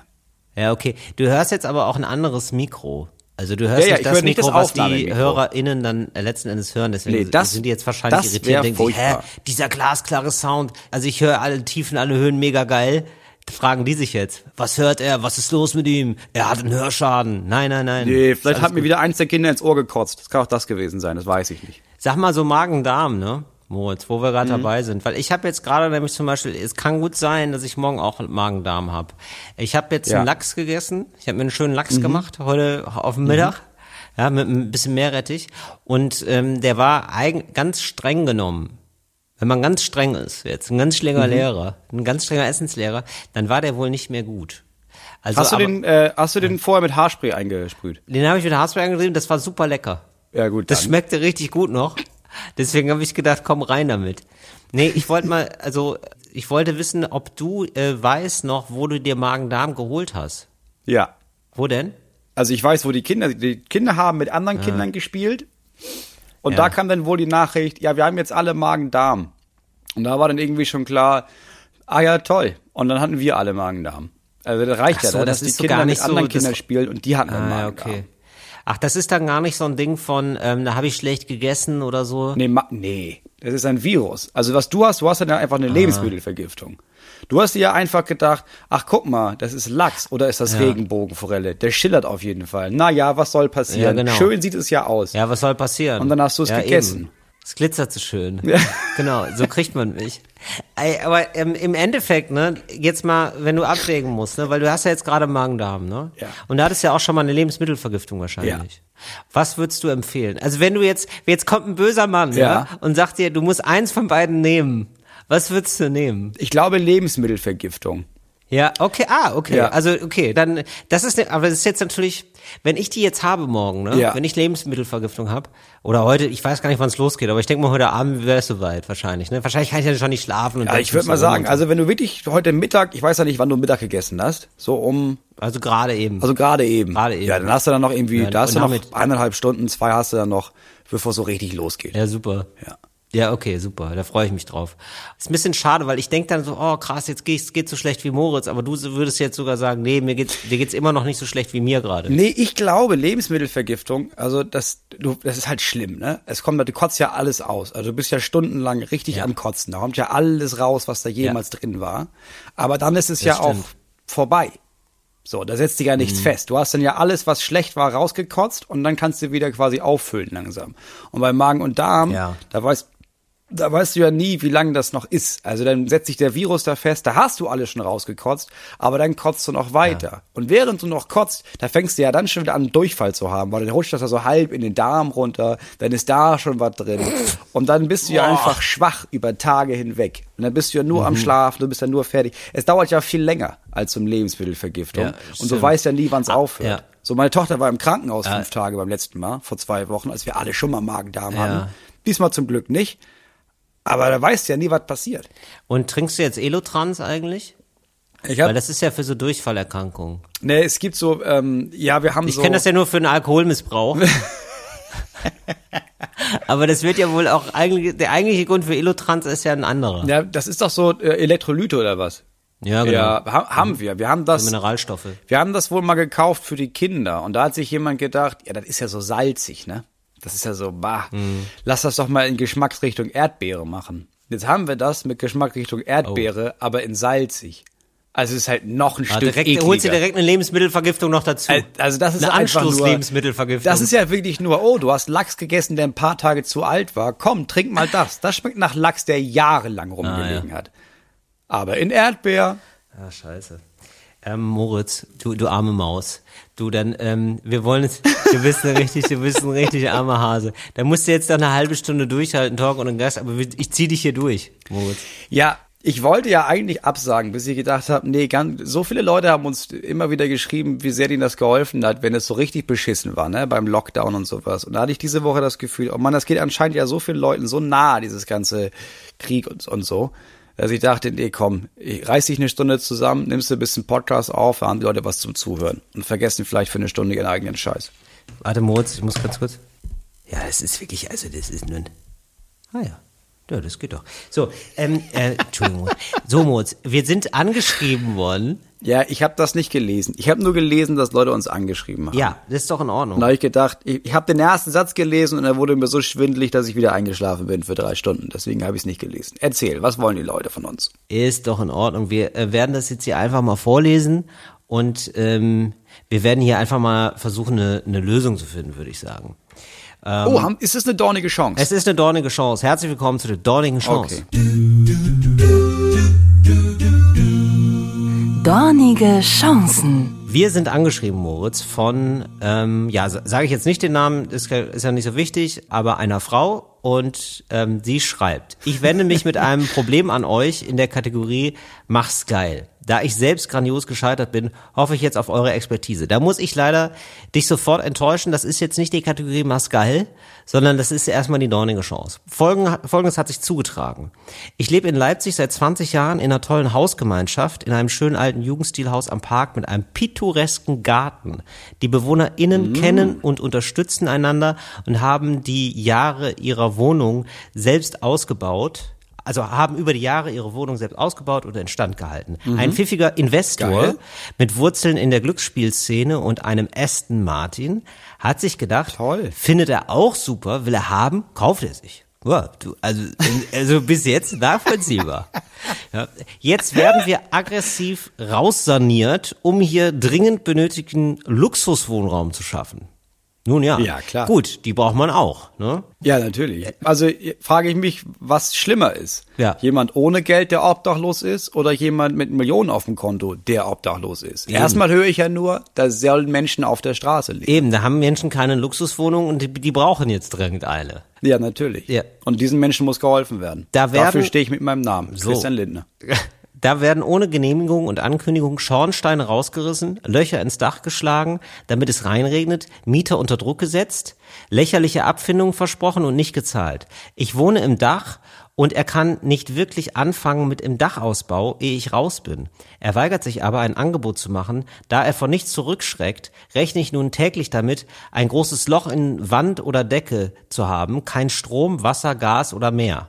Ja, okay. Du hörst jetzt aber auch ein anderes Mikro. Also du hörst Ja, ja, nicht ich das nicht Mikro, das was die. HörerInnen dann letzten Endes hören. Deswegen Nee, das- sind die jetzt wahrscheinlich das irritiert und denken sich, hä, dieser glasklare Sound. Also ich höre alle Tiefen, alle Höhen mega geil. Fragen die sich jetzt, was hört er, was ist los mit ihm? Er hat einen Hörschaden. Nein, nein, nein. Nee, vielleicht hat mir gut. wieder eins der Kinder ins Ohr gekotzt. Das kann auch das gewesen sein, das weiß ich nicht. Sag mal so Magen-Darm, ne? Moritz, wo wir Mhm. gerade dabei sind. Weil ich habe jetzt gerade nämlich zum Beispiel, es kann gut sein, dass ich morgen auch Magen-Darm habe. Ich habe jetzt Ja. Mhm. einen Lachs gegessen. Ich habe mir einen schönen Lachs gemacht heute auf dem Mittag. Ja, mit ein bisschen Meerrettich. Und ähm, der war eigen, ganz streng genommen. Wenn man ganz streng ist, jetzt ein ganz strenger Mhm. Lehrer, ein ganz strenger Essenslehrer, dann war der wohl nicht mehr gut. Also, Hast du aber, den, äh, hast du den vorher mit Haarspray eingesprüht? den habe ich mit Haarspray angetrieben, das war super lecker. Ja, gut. Das dann. schmeckte richtig gut noch. Deswegen habe ich gedacht, komm rein damit. Nee, ich wollte mal, also ich wollte wissen, ob du äh, weißt noch, wo du dir Magen-Darm geholt hast. Ja. Wo denn? Also ich weiß, wo die Kinder, die Kinder haben mit anderen Kindern gespielt. Und Ja. da kam dann wohl die Nachricht, ja, wir haben jetzt alle Magen-Darm. Und da war dann irgendwie schon klar, ah ja, toll. Und dann hatten wir alle Magen-Darm. Also das reicht Ach ja, so, da, das dass die so Kinder mit nicht so, anderen das- Kindern spielen und die hatten Ah, Magen-Darm. okay. Ach, das ist dann gar nicht so ein Ding von, ähm, da habe ich schlecht gegessen oder so. Nee, ma nee, das ist ein Virus. Also was du hast, du hast dann einfach Ah. eine Lebensmittelvergiftung. Du hast dir ja einfach gedacht, ach guck mal, das ist Lachs oder ist das Ja. Regenbogenforelle? Der schillert auf jeden Fall. Na ja, was soll passieren? Ja, genau. Schön sieht es ja aus. Ja, was soll passieren? Und dann hast du es ja, gegessen. Eben. Es glitzert so schön. Genau, so kriegt man mich. Ey, aber ähm, im Endeffekt, ne, jetzt mal, wenn du abwägen musst, ne, weil du hast ja jetzt gerade Magen-Darm, ne? Ja. Und da hattest ja auch schon mal eine Lebensmittelvergiftung wahrscheinlich. Was würdest du empfehlen? Also wenn du jetzt, jetzt kommt ein böser Mann, ja, Ja. und sagt dir, du musst eins von beiden nehmen. Was würdest du nehmen? Ich glaube Lebensmittelvergiftung. Ja, okay, ah, okay. Ja. Also, okay, dann, das ist, ne, aber das ist jetzt natürlich, wenn ich die jetzt habe morgen, ne, Ja. wenn ich Lebensmittelvergiftung habe, oder heute, ich weiß gar nicht, wann es losgeht, aber ich denke mal, heute Abend wäre es soweit, wahrscheinlich, ne? Wahrscheinlich kann ich ja schon nicht schlafen. Und Ja, ich würde mal sagen, so. also wenn du wirklich heute Mittag, ich weiß ja nicht, wann du Mittag gegessen hast, so um, also gerade eben. also gerade eben. Gerade eben. Ja, dann hast du dann noch irgendwie, Ja, da hast du noch eineinhalb Stunden, zwei hast du dann noch, bevor es so richtig losgeht. ja, super. Ja. Ja, okay, super. Da freue ich mich drauf. Ist ein bisschen schade, weil ich denke dann so, oh krass, jetzt geht's geht so schlecht wie Moritz, aber du würdest jetzt sogar sagen, nee, mir geht's, dir geht's immer noch nicht so schlecht wie mir gerade. Nee, ich glaube, Lebensmittelvergiftung, also das, du, das ist halt schlimm, ne? Es kommt, du kotzt ja alles aus. Also du bist ja stundenlang richtig Ja. am Kotzen. Da kommt ja alles raus, was da jemals drin war. Aber dann ist es ja stimmt. auch vorbei. So, da setzt sich ja nichts fest. Du hast dann ja alles, was schlecht war, rausgekotzt und dann kannst du wieder quasi auffüllen langsam. Und bei Magen und Darm, Ja. da weißt da weißt du ja nie, wie lange das noch ist. Also dann setzt sich der Virus da fest, da hast du alles schon rausgekotzt, aber dann kotzt du noch weiter. Und während du noch kotzt, da fängst du ja dann schon wieder an, Durchfall zu haben, weil dann rutscht das ja so halb in den Darm runter, dann ist da schon was drin. Und dann bist du ja einfach schwach über Tage hinweg. Und dann bist du ja nur Mhm. am Schlafen, du bist ja nur fertig. Es dauert ja viel länger als zum Lebensmittelvergiftung. Ja, und du weißt ja nie, wann es aufhört. ja. So, meine Tochter war im Krankenhaus fünf Tage beim letzten Mal, vor zwei Wochen, als wir alle schon mal Magen-Darm Ja. hatten. Diesmal zum Glück nicht. Aber da weißt du ja nie, was passiert. Und trinkst du jetzt Elotrans eigentlich? Ich Weil hab, das ist ja für so Durchfallerkrankungen. ne, es gibt so, ähm, ja, wir haben Ich so. kenne das ja nur für einen Alkoholmissbrauch. Aber das wird ja wohl auch eigentlich, der eigentliche Grund für Elotrans ist ja ein anderer. ja, das ist doch so äh, Elektrolyte oder was? Ja, genau. Ja, ha haben wir. Wir haben das, Mineralstoffe. wir haben das wohl mal gekauft für die Kinder. Und da hat sich jemand gedacht, ja, das ist ja so salzig, ne? Das ist ja so, bah, Mhm. lass das doch mal in Geschmacksrichtung Erdbeere machen. Jetzt haben wir das mit Geschmacksrichtung Erdbeere, aber in salzig. Also es ist halt noch ein Ah, Stück direkt, ekliger. holst du direkt eine Lebensmittelvergiftung noch dazu. Al- Also das ist eine einfach nur, Anschluss-Lebensmittelvergiftung. Das ist ja wirklich nur, oh, du hast Lachs gegessen, der ein paar Tage zu alt war. Komm, trink mal das. Das schmeckt nach Lachs, der jahrelang rumgelegen hat. Aber in Erdbeer. Ah, scheiße. Ähm, Moritz, du, du arme Maus. Du, dann, ähm, wir wollen es, du bist ein richtig, du bist ein richtig armer Hase. Da musst du jetzt noch eine halbe Stunde durchhalten, Talk und Gast, aber ich zieh dich hier durch, Moritz. Ja, ich wollte ja eigentlich absagen, bis ich gedacht habe, nee, ganz, so viele Leute haben uns immer wieder geschrieben, wie sehr denen das geholfen hat, wenn es so richtig beschissen war, ne, beim Lockdown und sowas. Und da hatte ich diese Woche das Gefühl, oh man, das geht anscheinend ja so vielen Leuten so nah, dieses ganze Krieg und, und so, dass ich dachte, nee, komm, ich reiß dich eine Stunde zusammen, nimmst du ein bisschen Podcast auf, haben die Leute was zum Zuhören und vergessen vielleicht für eine Stunde ihren eigenen Scheiß. Warte, Moritz, ich muss ganz kurz. Ja, das ist wirklich, also das ist nun. Ah ja. Ja, das geht doch. So, ähm, äh, Entschuldigung. So, Moritz, wir sind angeschrieben worden. Ja, ich habe das nicht gelesen. Ich habe nur gelesen, dass Leute uns angeschrieben haben. Ja, das ist doch in Ordnung. Da habe ich gedacht, ich, ich habe den ersten Satz gelesen und er wurde mir so schwindelig, dass ich wieder eingeschlafen bin für drei Stunden. Deswegen habe ich es nicht gelesen. Erzähl, was wollen die Leute von uns? Ist doch in Ordnung. Wir äh, werden das jetzt hier einfach mal vorlesen und ähm, wir werden hier einfach mal versuchen, eine, eine Lösung zu finden, würde ich sagen. oh, haben, ist das eine dornige Chance? Es ist eine dornige Chance. Herzlich willkommen zu der dornigen Chance. Okay. Dornige Chancen. Wir sind angeschrieben, Moritz, von, ähm, ja, sage ich jetzt nicht den Namen, ist, ist ja nicht so wichtig, aber einer Frau und ähm, sie schreibt, ich wende mich mit einem Problem an euch in der Kategorie Mach's geil. Da ich selbst grandios gescheitert bin, hoffe ich jetzt auf eure Expertise. Da muss ich leider dich sofort enttäuschen. Das ist jetzt nicht die Kategorie geil, sondern das ist erstmal die dornige Chance. Folgen, Folgendes hat sich zugetragen. Ich lebe in Leipzig seit 20 Jahren in einer tollen Hausgemeinschaft, in einem schönen alten Jugendstilhaus am Park mit einem pittoresken Garten. Die BewohnerInnen kennen und unterstützen einander und haben die Jahre ihrer Wohnung selbst ausgebaut. Also haben über die Jahre ihre Wohnung selbst ausgebaut oder instand gehalten. Ein pfiffiger Investor Geil. mit Wurzeln in der Glücksspielszene und einem Aston Martin hat sich gedacht, Toll. findet er auch super, will er haben, kauft er sich. Ja, du, also, also bis jetzt nachvollziehbar. Ja, jetzt werden wir aggressiv raussaniert, um hier dringend benötigten Luxuswohnraum zu schaffen. Nun ja. Ja, klar. Gut, die braucht man auch. Ne? Ja, natürlich. Also äh, frage ich mich, was schlimmer ist. Ja. Jemand ohne Geld, der obdachlos ist, oder jemand mit Millionen auf dem Konto, der obdachlos ist. Erstmal höre ich ja nur, da sollen Menschen auf der Straße leben. Eben, da haben Menschen keine Luxuswohnung und die, die brauchen jetzt dringend eine. Ja, natürlich. Ja. Und diesen Menschen muss geholfen werden. Da werden- Dafür stehe ich mit meinem Namen, So. Christian Lindner. Da werden ohne Genehmigung und Ankündigung Schornsteine rausgerissen, Löcher ins Dach geschlagen, damit es reinregnet, Mieter unter Druck gesetzt, lächerliche Abfindungen versprochen und nicht gezahlt. Ich wohne im Dach und er kann nicht wirklich anfangen mit im Dachausbau, ehe ich raus bin. Er weigert sich aber, ein Angebot zu machen. Da er vor nichts zurückschreckt, rechne ich nun täglich damit, ein großes Loch in Wand oder Decke zu haben, kein Strom, Wasser, Gas oder mehr.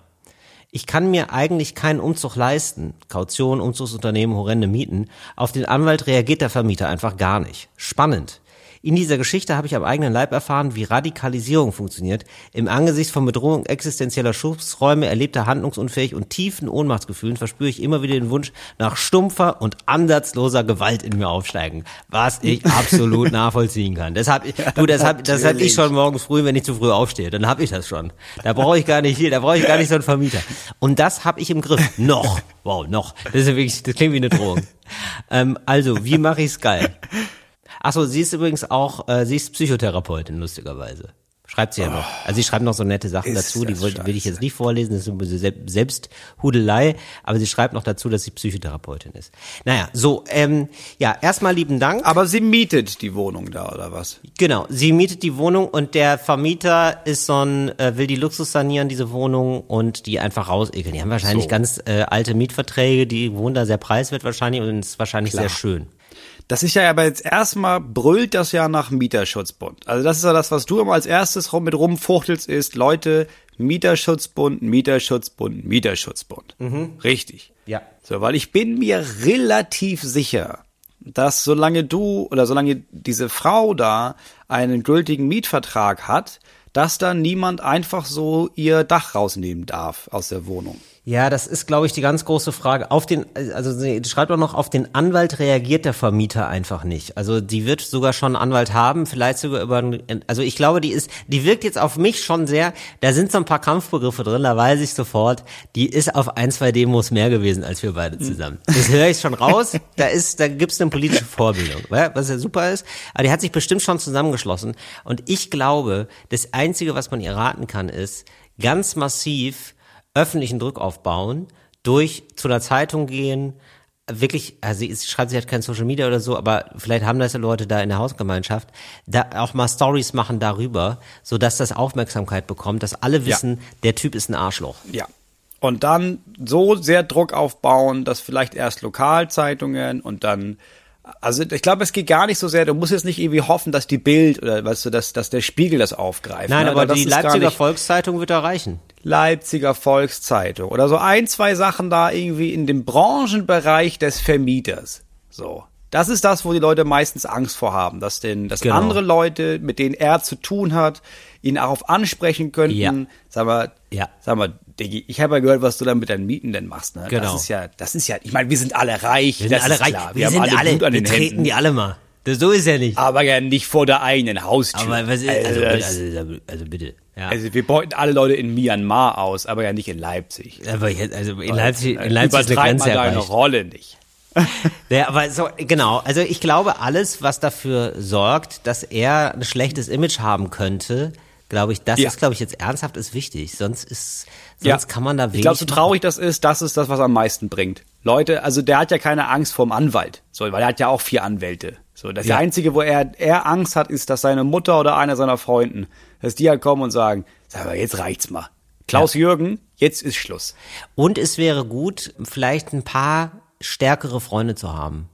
Ich kann mir eigentlich keinen Umzug leisten. Kaution, Umzugsunternehmen, horrende Mieten. Auf den Anwalt reagiert der Vermieter einfach gar nicht. Spannend. In dieser Geschichte habe ich am eigenen Leib erfahren, wie Radikalisierung funktioniert. Im Angesicht von Bedrohung existenzieller Schutzräume, erlebter Handlungsunfähig und tiefen Ohnmachtsgefühlen verspüre ich immer wieder den Wunsch nach stumpfer und ansatzloser Gewalt in mir aufsteigen, was ich absolut nachvollziehen kann. Deshalb, du, deshalb, das hab ich schon morgens früh, wenn ich zu früh aufstehe, dann habe ich das schon. Da brauche ich gar nicht hier, da brauche ich gar nicht so einen Vermieter. Und das habe ich im Griff. Noch. Wow, noch. Das ist ja wirklich, das klingt wie eine Drohung. Ähm, also, wie mache ich's geil? Achso, sie ist übrigens auch, äh, sie ist Psychotherapeutin, lustigerweise. Schreibt sie ja noch. Also sie schreibt noch so nette Sachen dazu, die will, will ich jetzt nicht vorlesen, das ist ein bisschen Sel- Selbsthudelei, aber sie schreibt noch dazu, dass sie Psychotherapeutin ist. Naja, so, ähm, ja, erstmal lieben Dank. Aber sie mietet die Wohnung da, oder was? Genau, sie mietet die Wohnung und der Vermieter ist so ein, äh, will die Luxus sanieren, diese Wohnung, und die einfach rausekeln. Die haben wahrscheinlich So. ganz äh, alte Mietverträge, die wohnen da sehr preiswert wahrscheinlich und ist wahrscheinlich Klar. sehr schön. Das ist ja aber jetzt erstmal brüllt das ja nach Mieterschutzbund. Also das ist ja das, was du immer als erstes rum mit rumfuchtelst, ist, Leute, Mieterschutzbund, Mieterschutzbund, Mieterschutzbund. Richtig. Ja. So, weil ich bin mir relativ sicher, dass solange du oder solange diese Frau da einen gültigen Mietvertrag hat, dass da niemand einfach so ihr Dach rausnehmen darf aus der Wohnung. Ja, das ist, glaube ich, die ganz große Frage. Auf den, also sie schreibt auch noch, auf den Anwalt reagiert der Vermieter einfach nicht. Also die wird sogar schon einen Anwalt haben, vielleicht sogar über, einen- also ich glaube, die ist, die wirkt jetzt auf mich schon sehr, da sind so ein paar Kampfbegriffe drin, da weiß ich sofort, die ist auf ein, zwei Demos mehr gewesen als wir beide zusammen. Das höre ich schon raus, da ist, da gibt's eine politische Vorbildung, was ja super ist. Aber die hat sich bestimmt schon zusammengeschlossen. Und ich glaube, das Einzige, was man ihr raten kann, ist, ganz massiv öffentlichen Druck aufbauen, durch zu einer Zeitung gehen, wirklich, also sie schreibt, sie hat kein Social Media oder so, aber vielleicht haben das ja Leute da in der Hausgemeinschaft, da auch mal Stories machen darüber, so dass das Aufmerksamkeit bekommt, dass alle wissen, der Typ ist ein Arschloch. Ja. Und dann so sehr Druck aufbauen, dass vielleicht erst Lokalzeitungen und dann also ich glaube, es geht gar nicht so sehr, du musst jetzt nicht irgendwie hoffen, dass die Bild oder weißt du, dass, dass der Spiegel das aufgreift. Nein, ne? aber Das die Leipziger Volkszeitung wird erreichen. Leipziger Volkszeitung oder so ein, zwei Sachen da irgendwie in dem Branchenbereich des Vermieters. So. Das ist das, wo die Leute meistens Angst vor haben, dass denn, dass Genau. andere Leute, mit denen er zu tun hat, ihn darauf ansprechen könnten. Ja. Sag mal, Ja. sag mal, Diggi, ich habe ja gehört, was du da mit deinen Mieten denn machst. Ne? Genau. Das ist ja, das ist ja, ich meine, wir sind alle reich. Wir das sind alle ist reich. Klar. Wir, haben sind alle, alle, Blut an wir den treten Händen. die alle mal. Das, so ist ja nicht. aber ja nicht vor der eigenen Haustür. Aber was ist, also, das- also, also bitte. Ja. also wir beuten alle Leute in Myanmar aus, aber ja nicht in Leipzig. aber jetzt, also in Leipzig, in Leipzig ist eine Grenze mal deine erreicht. Rolle nicht. Ja, aber so, genau. Also ich glaube, alles, was dafür sorgt, dass er ein schlechtes Image haben könnte, glaube ich, das Ja. ist, glaube ich, jetzt ernsthaft ist wichtig. Sonst ist, sonst Ja. kann man da wenig. Ich glaube, so traurig das ist, das ist das, was am meisten bringt. Leute, also der hat ja keine Angst vorm Anwalt, so, weil er hat ja auch vier Anwälte. So, das Ja. einzige, wo er, er Angst hat, ist, dass seine Mutter oder einer seiner Freunden, dass die halt kommen und sagen, sag mal, jetzt reicht's mal. Klaus Jürgen, jetzt ist Schluss. Und es wäre gut, vielleicht ein paar stärkere Freunde zu haben,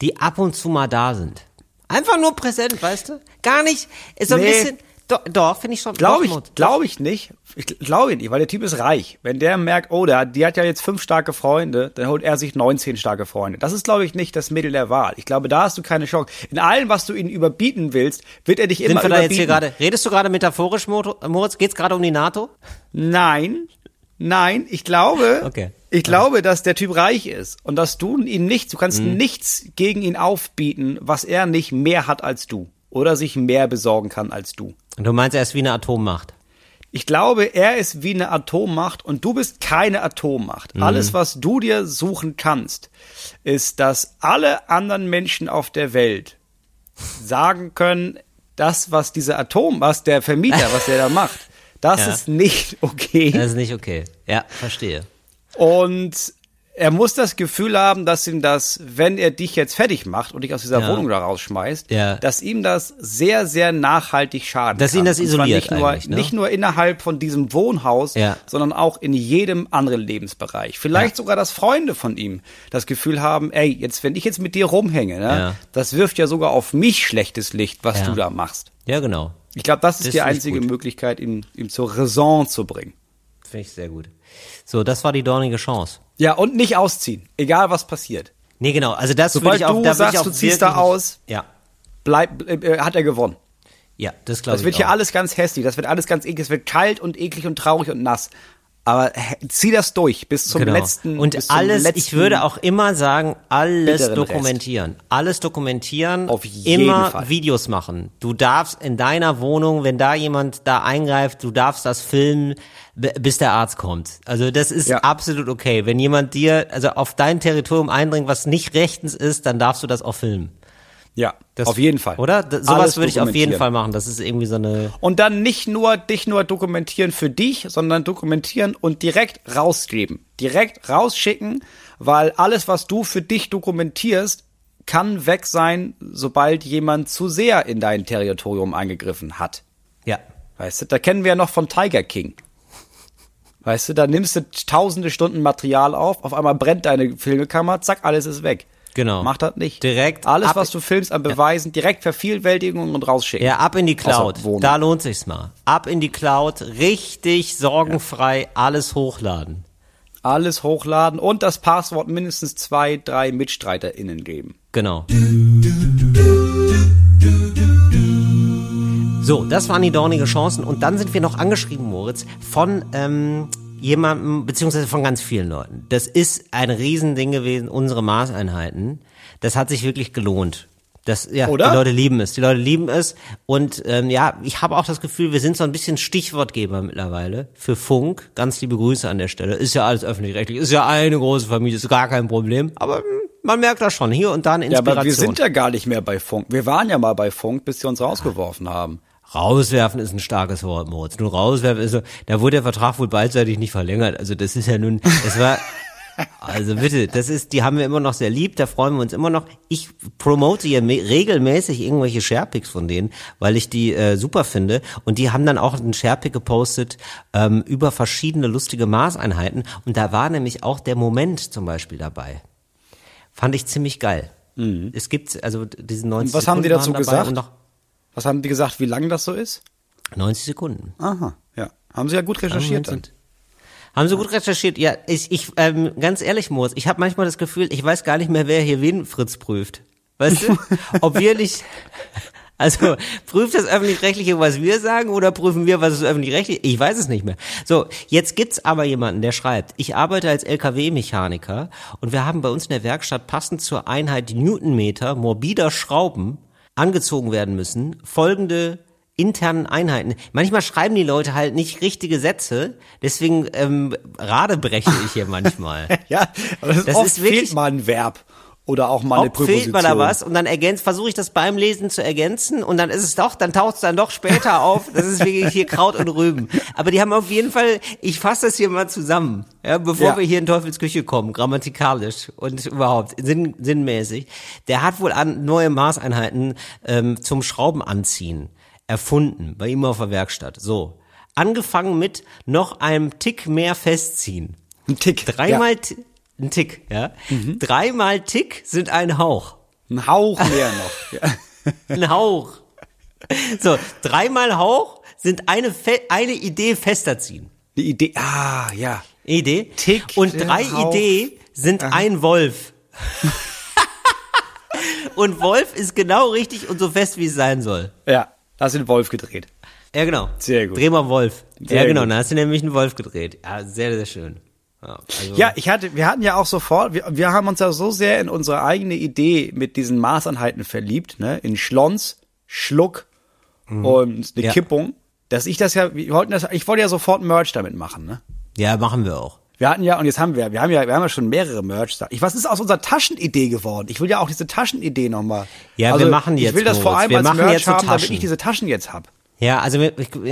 die ab und zu mal da sind. Einfach nur präsent, weißt du? Gar nicht, ist so ein Nee. bisschen, doch, doch finde ich schon. Glaube ich, glaube ich nicht. Ich glaube nicht, weil der Typ ist reich. Wenn der merkt, oh, der, die hat ja jetzt fünf starke Freunde, dann holt er sich 19 starke Freunde. Das ist, glaube ich, nicht das Mittel der Wahl. Ich glaube, da hast du keine Chance. In allem, was du ihn überbieten willst, wird er dich Sind immer wir da überbieten. jetzt hier gerade, redest du gerade metaphorisch, Mo- Moritz? Geht's gerade um die NATO? Nein, nein, ich glaube, Okay. ich glaube, dass der Typ reich ist und dass du ihn nicht, du kannst Mhm. nichts gegen ihn aufbieten, was er nicht mehr hat als du. Oder sich mehr besorgen kann als du. Und du meinst, er ist wie eine Atommacht? Ich glaube, er ist wie eine Atommacht und du bist keine Atommacht. Mhm. Alles, was du dir suchen kannst, ist, dass alle anderen Menschen auf der Welt sagen können, das, was dieser Atom, was der Vermieter, was der da macht, das Ja. ist nicht okay. Das ist nicht okay. Ja, verstehe. Und er muss das Gefühl haben, dass ihm das, wenn er dich jetzt fertig macht und dich aus dieser Ja. Wohnung da rausschmeißt, Ja. dass ihm das sehr, sehr nachhaltig schaden Dass kann. ihn das isoliert nicht nur, ne? nicht nur innerhalb von diesem Wohnhaus, Ja. sondern auch in jedem anderen Lebensbereich. Vielleicht sogar, dass Freunde von ihm das Gefühl haben, ey, jetzt, wenn ich jetzt mit dir rumhänge, ne, das wirft ja sogar auf mich schlechtes Licht, was du da machst. Ja, genau. Ich glaube, das ist Das die einzige gut. Möglichkeit, ihn, ihm zur Raison zu bringen. Finde ich sehr gut. So, das war die dornige Chance. Ja, und nicht ausziehen, egal was passiert. Nee, genau. Also das Sobald ich auch, du da sagst, ich auch du ziehst da aus, Ja. Bleib, äh, hat er gewonnen. Ja, das glaube Das ich wird auch. hier alles ganz hässlich, das wird alles ganz eklig, es wird kalt und eklig und traurig und nass. Aber zieh das durch bis zum genau. letzten. Und alles, letzten, ich würde auch immer sagen, alles dokumentieren. Alles dokumentieren. Auf jeden immer Fall. Videos machen. Du darfst in deiner Wohnung, wenn da jemand da eingreift, du darfst das filmen, bis der Arzt kommt. Also das ist Ja. absolut okay. Wenn jemand dir, also auf dein Territorium eindringt, was nicht rechtens ist, dann darfst du das auch filmen. Ja, Das, auf jeden Fall. Oder? D- Alles Sowas würde ich auf jeden. Fall machen. Das ist irgendwie so eine, Und dann nicht nur dich nur dokumentieren für dich, sondern dokumentieren und direkt rausgeben. Direkt rausschicken, weil alles, was du für dich dokumentierst, kann weg sein, sobald jemand zu sehr in dein Territorium eingegriffen hat. ja. Weißt du, da kennen wir ja noch von Tiger King. Weißt du, da nimmst du tausende Stunden Material auf, auf einmal brennt deine Filmekammer, zack, alles ist weg. Genau. Mach das nicht. Direkt Alles, was du filmst an Beweisen, direkt vervielfältigen und rausschicken. Ja, ab in die Cloud. Da lohnt sich's mal. Ab in die Cloud, richtig sorgenfrei alles hochladen. Alles hochladen und das Passwort mindestens zwei, drei MitstreiterInnen geben. Genau. So, das waren die dornigen Chancen und dann sind wir noch angeschrieben, Moritz, von ähm, jemandem, beziehungsweise von ganz vielen Leuten. Das ist ein Riesending gewesen, unsere Maßeinheiten. Das hat sich wirklich gelohnt. Das, ja, Oder? die Leute lieben es. Die Leute lieben es. Und ähm, ja, ich habe auch das Gefühl, wir sind so ein bisschen Stichwortgeber mittlerweile für Funk. Ganz liebe Grüße an der Stelle. Ist ja alles öffentlich-rechtlich, ist ja eine große Familie, ist gar kein Problem. Aber hm, man merkt das schon, hier und da eine Ja, Inspiration. aber wir sind ja gar nicht mehr bei Funk. Wir waren ja mal bei Funk, bis sie uns rausgeworfen haben. Rauswerfen ist ein starkes Wort, Moritz. Nur rauswerfen ist so, da wurde der Vertrag wohl beidseitig nicht verlängert. Also das ist ja nun, das war, also bitte, das ist, die haben wir immer noch sehr lieb, da freuen wir uns immer noch. Ich promote hier regelmäßig irgendwelche Sharepics von denen, weil ich die äh, super finde. Und die haben dann auch einen Sharepick gepostet ähm, über verschiedene lustige Maßeinheiten. Und da war nämlich auch der Moment zum Beispiel dabei. Fand ich ziemlich geil. Es gibt also diesen 90 Mhm. Und was haben die dazu gesagt? Was haben die gesagt, wie lang das so ist? 90 Sekunden. Aha, ja. Haben sie ja gut recherchiert dann. Haben Sie gut recherchiert? Ja, ich, ich ähm, ganz ehrlich, Moritz, ich habe manchmal das Gefühl, ich weiß gar nicht mehr, wer hier wen Fritz prüft. Weißt du? Ob wir nicht. Also prüft das öffentlich-rechtliche, was wir sagen, oder prüfen wir, was ist öffentlich-rechtlich? Ich weiß es nicht mehr. So, jetzt gibt's aber jemanden, der schreibt, ich arbeite als LKW-Mechaniker und wir haben bei uns in der Werkstatt passend zur Einheit Newtonmeter morbider Schrauben angezogen werden müssen. Folgende internen Einheiten. Manchmal schreiben die Leute halt nicht richtige Sätze, deswegen ähm, radebreche ich hier manchmal. Ja, aber das, Das oft ist wirklich- fehlt mal ein Verb oder auch mal eine Ob Präposition. fehlt mal da was und dann ergänzt, versuche ich das beim Lesen zu ergänzen und dann ist es doch, dann taucht es dann doch später auf. Das ist wirklich hier Kraut und Rüben. Aber die haben auf jeden Fall, ich fasse das hier mal zusammen, ja, bevor Ja. wir hier in Teufels Küche kommen, grammatikalisch und überhaupt sinn, sinnmäßig. Der hat wohl an neue Maßeinheiten ähm, zum Schrauben anziehen erfunden bei ihm auf der Werkstatt. So, angefangen mit noch einem Tick mehr festziehen. Ein Tick. Dreimal Ti- ein Tick, ja. Dreimal Tick sind ein Hauch. Ein Hauch mehr noch. Ja. Ein Hauch. So, dreimal Hauch sind eine, Fe eine Idee fester ziehen. Die Idee. Ah, ja. Idee. Tick, Und der drei Hauch. Idee sind ein Wolf. und Wolf ist genau richtig und so fest, wie es sein soll. Ja, da ist den Wolf gedreht. Ja, genau. Sehr gut. Dreh mal Wolf. Sehr ja, genau. gut. Da hast du nämlich einen Wolf gedreht. Ja, sehr, sehr schön. Ja, also, Ja, ich hatte, wir hatten ja auch sofort, wir, wir haben uns ja so sehr in unsere eigene Idee mit diesen Maßeinheiten verliebt, ne? In Schlons, Schluck Mhm. und eine Ja. Kippung, dass ich das ja, wir wollten das, ich wollte ja sofort Merch damit machen, ne? Ja, machen wir auch. Wir hatten ja, und jetzt haben wir, wir haben ja, wir haben ja schon mehrere Merch da. Ich, was ist aus unserer Taschenidee geworden? Ich will ja auch diese Taschenidee nochmal. Ja, wir machen Ich jetzt, will das vor Moritz. allem Wir als machen Merch jetzt haben, damit Taschen. ich diese Taschen jetzt hab. Ja, also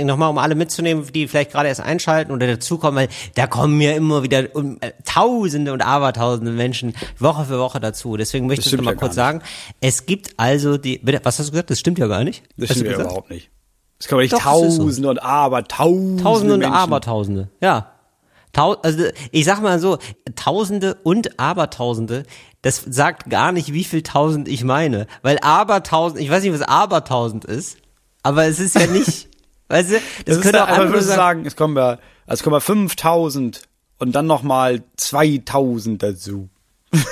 nochmal, um alle mitzunehmen, die vielleicht gerade erst einschalten oder dazukommen, weil da kommen ja immer wieder äh, Tausende und Abertausende Menschen Woche für Woche dazu. Deswegen möchte ich stimmt noch mal ja kurz sagen, es gibt also die, bitte, was hast du gesagt? Das stimmt ja gar nicht. Das stimmt ja gesagt? überhaupt nicht. Das kann man nicht Doch, das ist so. Tausende und aber Tausende. Tausende und Menschen. Abertausende, ja. Tau also ich sag mal so, Tausende und Abertausende, das sagt gar nicht, wie viel Tausend ich meine. Weil Abertausend, ich weiß nicht, was Abertausend ist, aber es ist ja nicht, weißt du, das, Das könnte auch aber andere würdest du sagen. sagen, es kommen ja, also es kommen ja 5000 und dann nochmal 2000 dazu.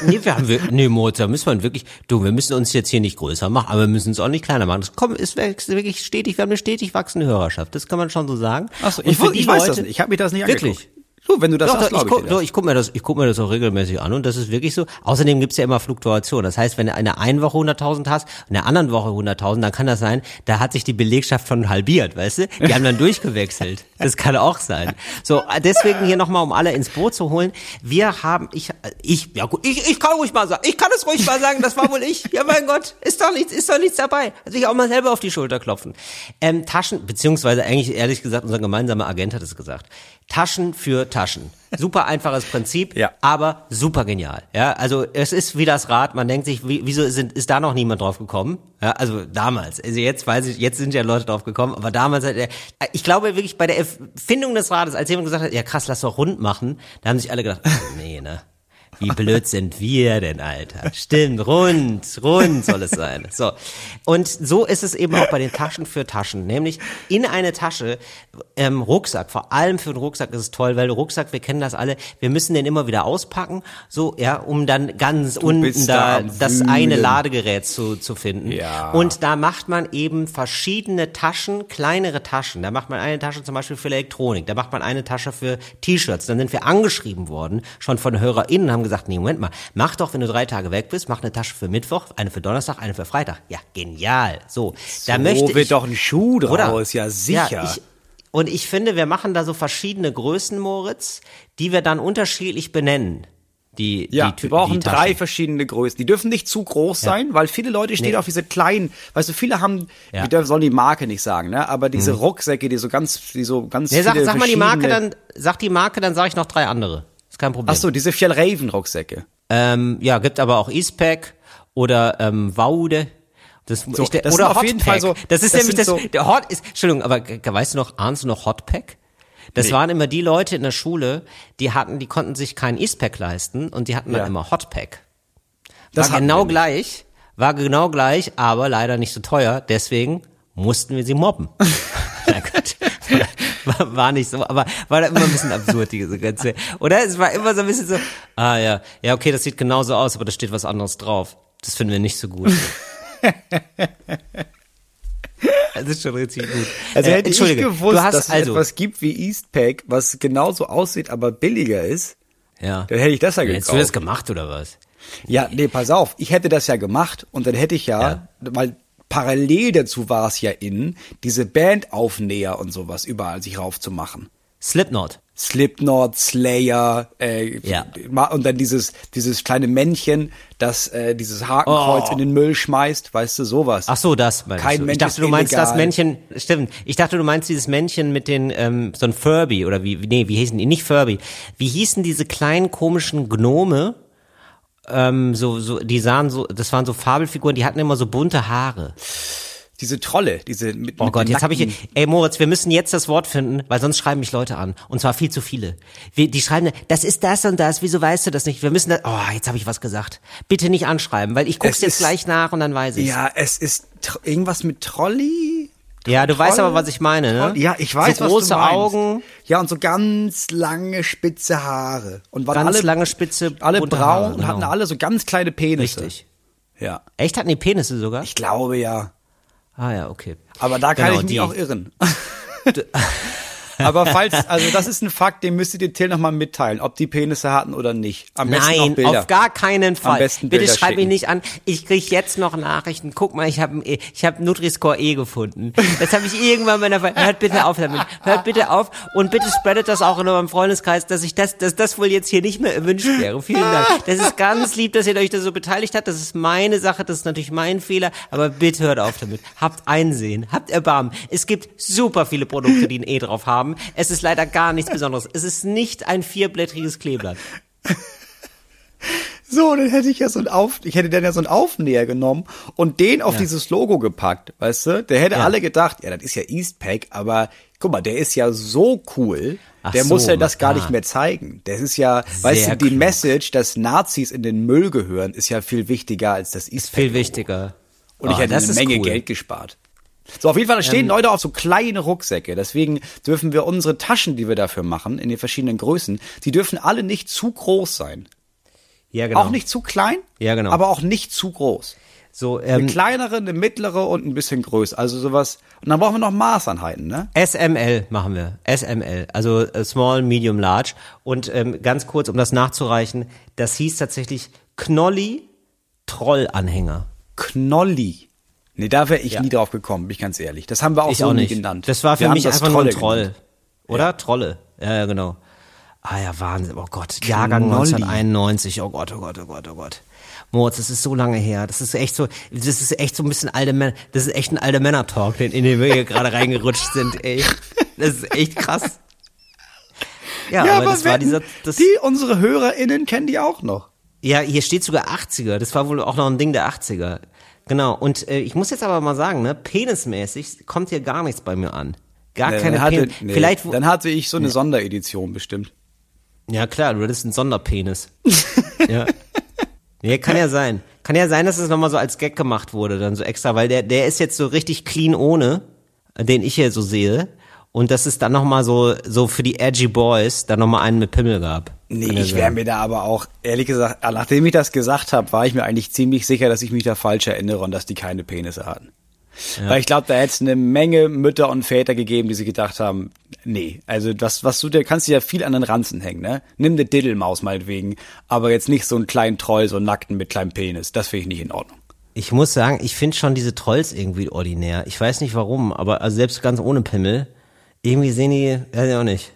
Nee, wir haben, wir, nee, Moritz, da müssen wir wirklich, du, wir müssen uns jetzt hier nicht größer machen, aber wir müssen uns auch nicht kleiner machen. Das kommt, ist wächst wirklich stetig, wir haben eine stetig wachsende Hörerschaft, das kann man schon so sagen. Achso, ich, die ich weiß Leute- das nicht. Ich habe mir das nicht Wirklich? angeguckt. Du, wenn du das Doch, sagst, doch, ich, guck, ich, doch, ich guck mir das, ich guck mir das auch regelmäßig an und das ist wirklich so. Außerdem gibt's ja immer Fluktuation. Das heißt, wenn du in der einen Woche 100.000 hast, in der anderen Woche 100.000, dann kann das sein, da hat sich die Belegschaft von halbiert, weißt du? Die haben dann durchgewechselt. Das kann auch sein. So, deswegen hier nochmal, um alle ins Boot zu holen. Wir haben, ich, ich, ja gut, ich, ich kann ruhig mal sagen, ich kann es ruhig mal sagen, das war wohl ich. Ja, mein Gott, ist doch nichts, ist doch nichts dabei. Also ich auch mal selber auf die Schulter klopfen. Ähm, Taschen, beziehungsweise eigentlich ehrlich gesagt, unser gemeinsamer Agent hat es gesagt. Taschen für Taschen. Super einfaches Prinzip, Ja. aber super genial. Ja, also es ist wie das Rad. Man denkt sich, wie, wieso sind, ist da noch niemand drauf gekommen? Ja, also damals. Also jetzt weiß ich, jetzt sind ja Leute drauf gekommen, aber damals hat er, ich glaube wirklich bei der Erfindung des Rades, als jemand gesagt hat, ja krass, lass doch rund machen, da haben sich alle gedacht, oh, nee, ne? Wie blöd sind wir denn, Alter? Stimmt, rund, rund soll es sein. So. Und so ist es eben auch bei den Taschen für Taschen. Nämlich in eine Tasche, ähm, Rucksack, vor allem für den Rucksack ist es toll, weil Rucksack, wir kennen das alle, wir müssen den immer wieder auspacken, so, ja, um dann ganz unten bist da da das Wühlen. eine Ladegerät zu, zu finden. Ja. Und da macht man eben verschiedene Taschen, kleinere Taschen. Da macht man eine Tasche zum Beispiel für Elektronik, da macht man eine Tasche für T-Shirts. Dann sind wir angeschrieben worden, schon von HörerInnen, haben gesagt, nee, Moment mal, mach doch, wenn du drei Tage weg bist, mach eine Tasche für Mittwoch, eine für Donnerstag, eine für Freitag. Ja, genial. So, da möchte wird ich, doch ein Schuh oder? draus, ja sicher. Ja, ich, und ich finde, wir machen da so verschiedene Größen, Moritz, die wir dann unterschiedlich benennen. Die, Ja, die, wir brauchen drei verschiedene Größen. Die dürfen nicht zu groß sein, weil viele Leute stehen Nee. auf diese kleinen, weißt du, viele haben, Ja. wir sollen die Marke nicht sagen, ne? Aber diese Rucksäcke, die so ganz, die so ganz Nee, sag, sag mal die Marke, dann sag die Marke, dann sage ich noch drei andere. Ist kein Problem. Ach so, diese Fjellraven Rucksäcke. Ähm, ja, gibt aber auch Eastpack oder ähm, Waude. Das, ich, das oder auf jeden Fall so- das ist das nämlich das. so- der Hot ist. Entschuldigung, aber weißt du noch, ahnst du noch Hotpack? Das Nee. waren immer die Leute in der Schule, die hatten, die konnten sich kein Eastpack leisten und die hatten dann Ja. immer Hotpack. Das war genau gleich, war genau gleich, aber leider nicht so teuer. Deswegen mussten wir sie mobben. War, war nicht so, aber war da immer ein bisschen absurd, diese ganze. Oder? Es war immer so ein bisschen so, ah ja, ja, okay, das sieht genauso aus, aber da steht was anderes drauf. Das finden wir nicht so gut. Das ist schon richtig gut. Also Äh, hätte ich Entschuldige, gewusst, dass es also, etwas gibt wie Eastpack, was genauso aussieht, aber billiger ist, ja. dann hätte ich das ja Hättest gekauft. du das gemacht oder was? Ja, nee, pass auf. Ich hätte das ja gemacht und dann hätte ich ja, Ja. weil parallel dazu war es ja in, diese Bandaufnäher und sowas überall sich raufzumachen. Slipknot. Slipknot, Slayer, äh, Ja. und dann dieses, dieses kleine Männchen, das äh, dieses Hakenkreuz Oh. in den Müll schmeißt, weißt du, sowas. Ach so, das meinst Kein du. Mensch ich dachte, du meinst das illegal. Männchen, stimmt. Ich dachte, du meinst dieses Männchen mit den, ähm, so ein Furby oder wie, nee, wie hießen die? Nicht Furby. Wie hießen diese kleinen komischen Gnome? Ähm, so, so, die sahen so, das waren so Fabelfiguren, die hatten immer so bunte Haare. Diese Trolle, diese mit, Oh mit Gott, jetzt habe ich, ey Moritz, wir müssen jetzt das Wort finden, weil sonst schreiben mich Leute an. Und zwar viel zu viele. Wir, die schreiben, das ist das und das, wieso weißt du das nicht? Wir müssen das, oh, jetzt habe ich was gesagt. Bitte nicht anschreiben, weil ich guck's Es jetzt ist- gleich nach und dann weiß ich Ja, es ist irgendwas mit Trolli. Ja, du weißt aber, was ich meine, ne? Ja, ich weiß, so was große du meinst. Augen, Ja, und so ganz lange spitze Haare. Und waren ganz alle, lange Spitze, alle braun Haare, und hatten genau. alle so ganz kleine Penisse. Richtig. Ja. Echt hatten die Penisse sogar? Ich glaube ja. ah ja, okay. Aber da kann Genau, ich mich die. auch irren. Aber falls, also das ist ein Fakt, den müsstet ihr Till nochmal mitteilen, ob die Penisse hatten oder nicht. Am besten auch Nein, Bilder. auf gar keinen Fall. besten Bitte Bilder schreib mich nicht an. Ich krieg jetzt noch Nachrichten. Guck mal, ich habe ich hab Nutri-Score E gefunden. Das habe ich irgendwann meiner Ver Hört bitte auf damit. Hört bitte auf und bitte spreadet das auch in eurem Freundeskreis, dass ich das, dass das wohl jetzt hier nicht mehr erwünscht wäre. Vielen Dank. Das ist ganz lieb, dass ihr euch da so beteiligt habt. Das ist meine Sache, das ist natürlich mein Fehler, aber bitte hört auf damit. Habt Einsehen, habt Erbarmen. Es gibt super viele Produkte, die ein E drauf haben. Es ist leider gar nichts Besonderes. Es ist nicht ein vierblättriges Kleeblatt. So, dann hätte ich ja so ein Auf, ich hätte dann ja so einen Aufnäher genommen und den auf dieses Logo gepackt, weißt du? Der hätte Ja. alle gedacht, ja, das ist ja Eastpack, aber guck mal, der ist ja so cool, Ach der so, muss ja das gar ah. nicht mehr zeigen. Das ist ja, weißt du, die klug. Message, dass Nazis in den Müll gehören, ist ja viel wichtiger als das Eastpack. Viel wichtiger. Und ich Oh, hätte das eine Menge cool. Geld gespart. So, auf jeden Fall, da stehen Leute auf so kleine Rucksäcke. Deswegen dürfen wir unsere Taschen, die wir dafür machen, in den verschiedenen Größen, die dürfen alle nicht zu groß sein. Ja, genau. Auch nicht zu klein, Ja, genau. aber auch nicht zu groß. so Eine ähm, kleinere, eine mittlere und ein bisschen größer. Also sowas. Und dann brauchen wir noch Maßeinheiten, ne? SML machen wir. SML, also äh, Small, Medium, Large. Und ähm, ganz kurz, um das nachzureichen, das hieß tatsächlich Knolli Trollanhänger. Knolli. Nee, da wäre ich Ja. nie drauf gekommen, bin ich ganz ehrlich. Das haben wir auch Ich so auch nie nicht. genannt. Das war für wir mich einfach nur ein Troll. genannt. Oder? Trolle. Ja, ja, genau. Ah ja, Wahnsinn. Oh Gott. Jahrgang Knolli. 1991. Oh Gott, oh Gott, oh Gott, oh Gott. Moritz, das ist so lange her. Das ist echt so, das ist echt so ein bisschen alte Männer, das ist echt ein alter Männer-Talk, in den wir hier gerade reingerutscht sind, ey. Das ist echt krass. Ja, Ja, aber, aber das war dieser, das, die, unsere HörerInnen kennen die auch noch. ja, hier steht sogar 80er. Das war wohl auch noch ein Ding der 80er. Genau. Und äh, ich muss jetzt aber mal sagen, ne, penismäßig kommt hier gar nichts bei mir an. Gar Nee, keine dann, hatte, Penis. nee, Vielleicht, dann hatte ich so eine Sonderedition bestimmt. ja klar, du hattest einen Sonderpenis. ja. Nee, kann ja sein. Kann ja sein, dass es nochmal so als Gag gemacht wurde, dann so extra, weil der, der ist jetzt so richtig clean ohne, äh, den ich hier so sehe. Und dass es dann nochmal so, so für die edgy Boys dann nochmal einen mit Pimmel gab. Nee, ja ich wäre mir da aber auch, ehrlich gesagt, nachdem ich das gesagt habe, war ich mir eigentlich ziemlich sicher, dass ich mich da falsch erinnere und dass die keine Penisse hatten. Weil ich glaube, da hätte es eine Menge Mütter und Väter gegeben, die sich gedacht haben, nee, also das, was du, da kannst du ja viel an den Ranzen hängen, ne? Nimm eine Diddelmaus meinetwegen, aber jetzt nicht so einen kleinen Troll, so einen nackten mit kleinem Penis. Das finde ich nicht in Ordnung. Ich muss sagen, ich finde schon diese Trolls irgendwie ordinär. Ich weiß nicht warum, aber also selbst ganz ohne Pimmel, irgendwie sehen die, weiß ich auch nicht.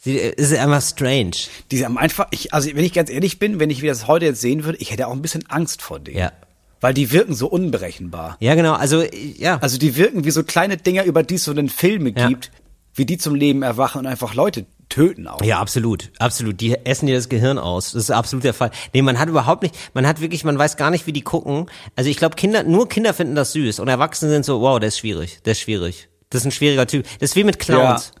Sie, ist einfach strange. Die haben einfach, ich, also wenn ich ganz ehrlich bin, wenn ich wie das heute jetzt sehen würde, ich hätte auch ein bisschen Angst vor denen. Ja. Weil die wirken so unberechenbar. Ja, genau, also ja. Also die wirken wie so kleine Dinger, über die es so einen Filme Ja. gibt, wie die zum Leben erwachen und einfach Leute töten auch. Ja, absolut, absolut. Die essen dir das Gehirn aus. Das ist absolut der Fall. Nee, man hat überhaupt nicht, man hat wirklich, man weiß gar nicht, wie die gucken. Also ich glaube, Kinder, nur Kinder finden das süß und Erwachsene sind so, wow, der ist schwierig, der ist schwierig. Das ist ein schwieriger Typ. Das ist wie mit Clowns.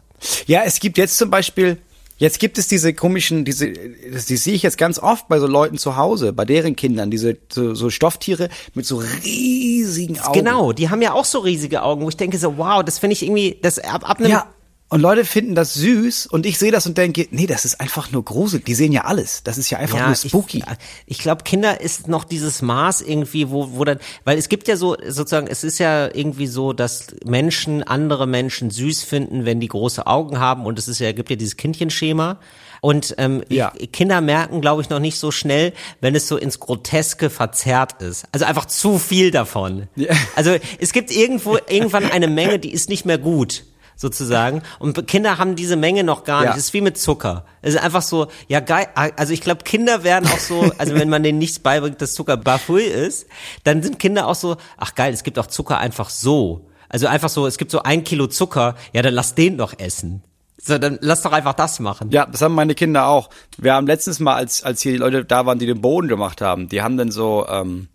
Ja, es gibt jetzt zum Beispiel, jetzt gibt es diese komischen, diese, das, die sehe ich jetzt ganz oft bei so Leuten zu Hause, bei deren Kindern, diese so, so Stofftiere mit so riesigen Augen. Genau, die haben ja auch so riesige Augen, wo ich denke so, wow, das finde ich irgendwie, das ab, ab einem, Ja. Und Leute finden das süß und ich sehe das und denke, nee, das ist einfach nur gruselig. Die sehen ja alles. Das ist ja einfach nur spooky. Ich, ich glaube, Kinder ist noch dieses Maß irgendwie, wo, wo dann, weil es gibt ja so, sozusagen, es ist ja irgendwie so, dass Menschen andere Menschen süß finden, wenn die große Augen haben und es ist ja, gibt ja dieses Kindchenschema. Und ähm, Ja. Kinder merken, glaube ich, noch nicht so schnell, wenn es so ins Groteske verzerrt ist. Also einfach zu viel davon. Ja. Also es gibt irgendwo irgendwann eine Menge, die ist nicht mehr gut sozusagen. Und Kinder haben diese Menge noch gar Ja. nicht. Es ist wie mit Zucker. Es ist einfach so, ja geil. Also ich glaube, Kinder werden auch so, also wenn man denen nichts beibringt, dass Zucker bafui ist, dann sind Kinder auch so, ach geil, es gibt auch Zucker einfach so. Also einfach so, es gibt so ein Kilo Zucker, ja dann lass den doch essen. So, dann lass doch einfach das machen. Ja, das haben meine Kinder auch. Wir haben letztens mal, als, als hier die Leute da waren, die den Boden gemacht haben, die haben dann so, ähm,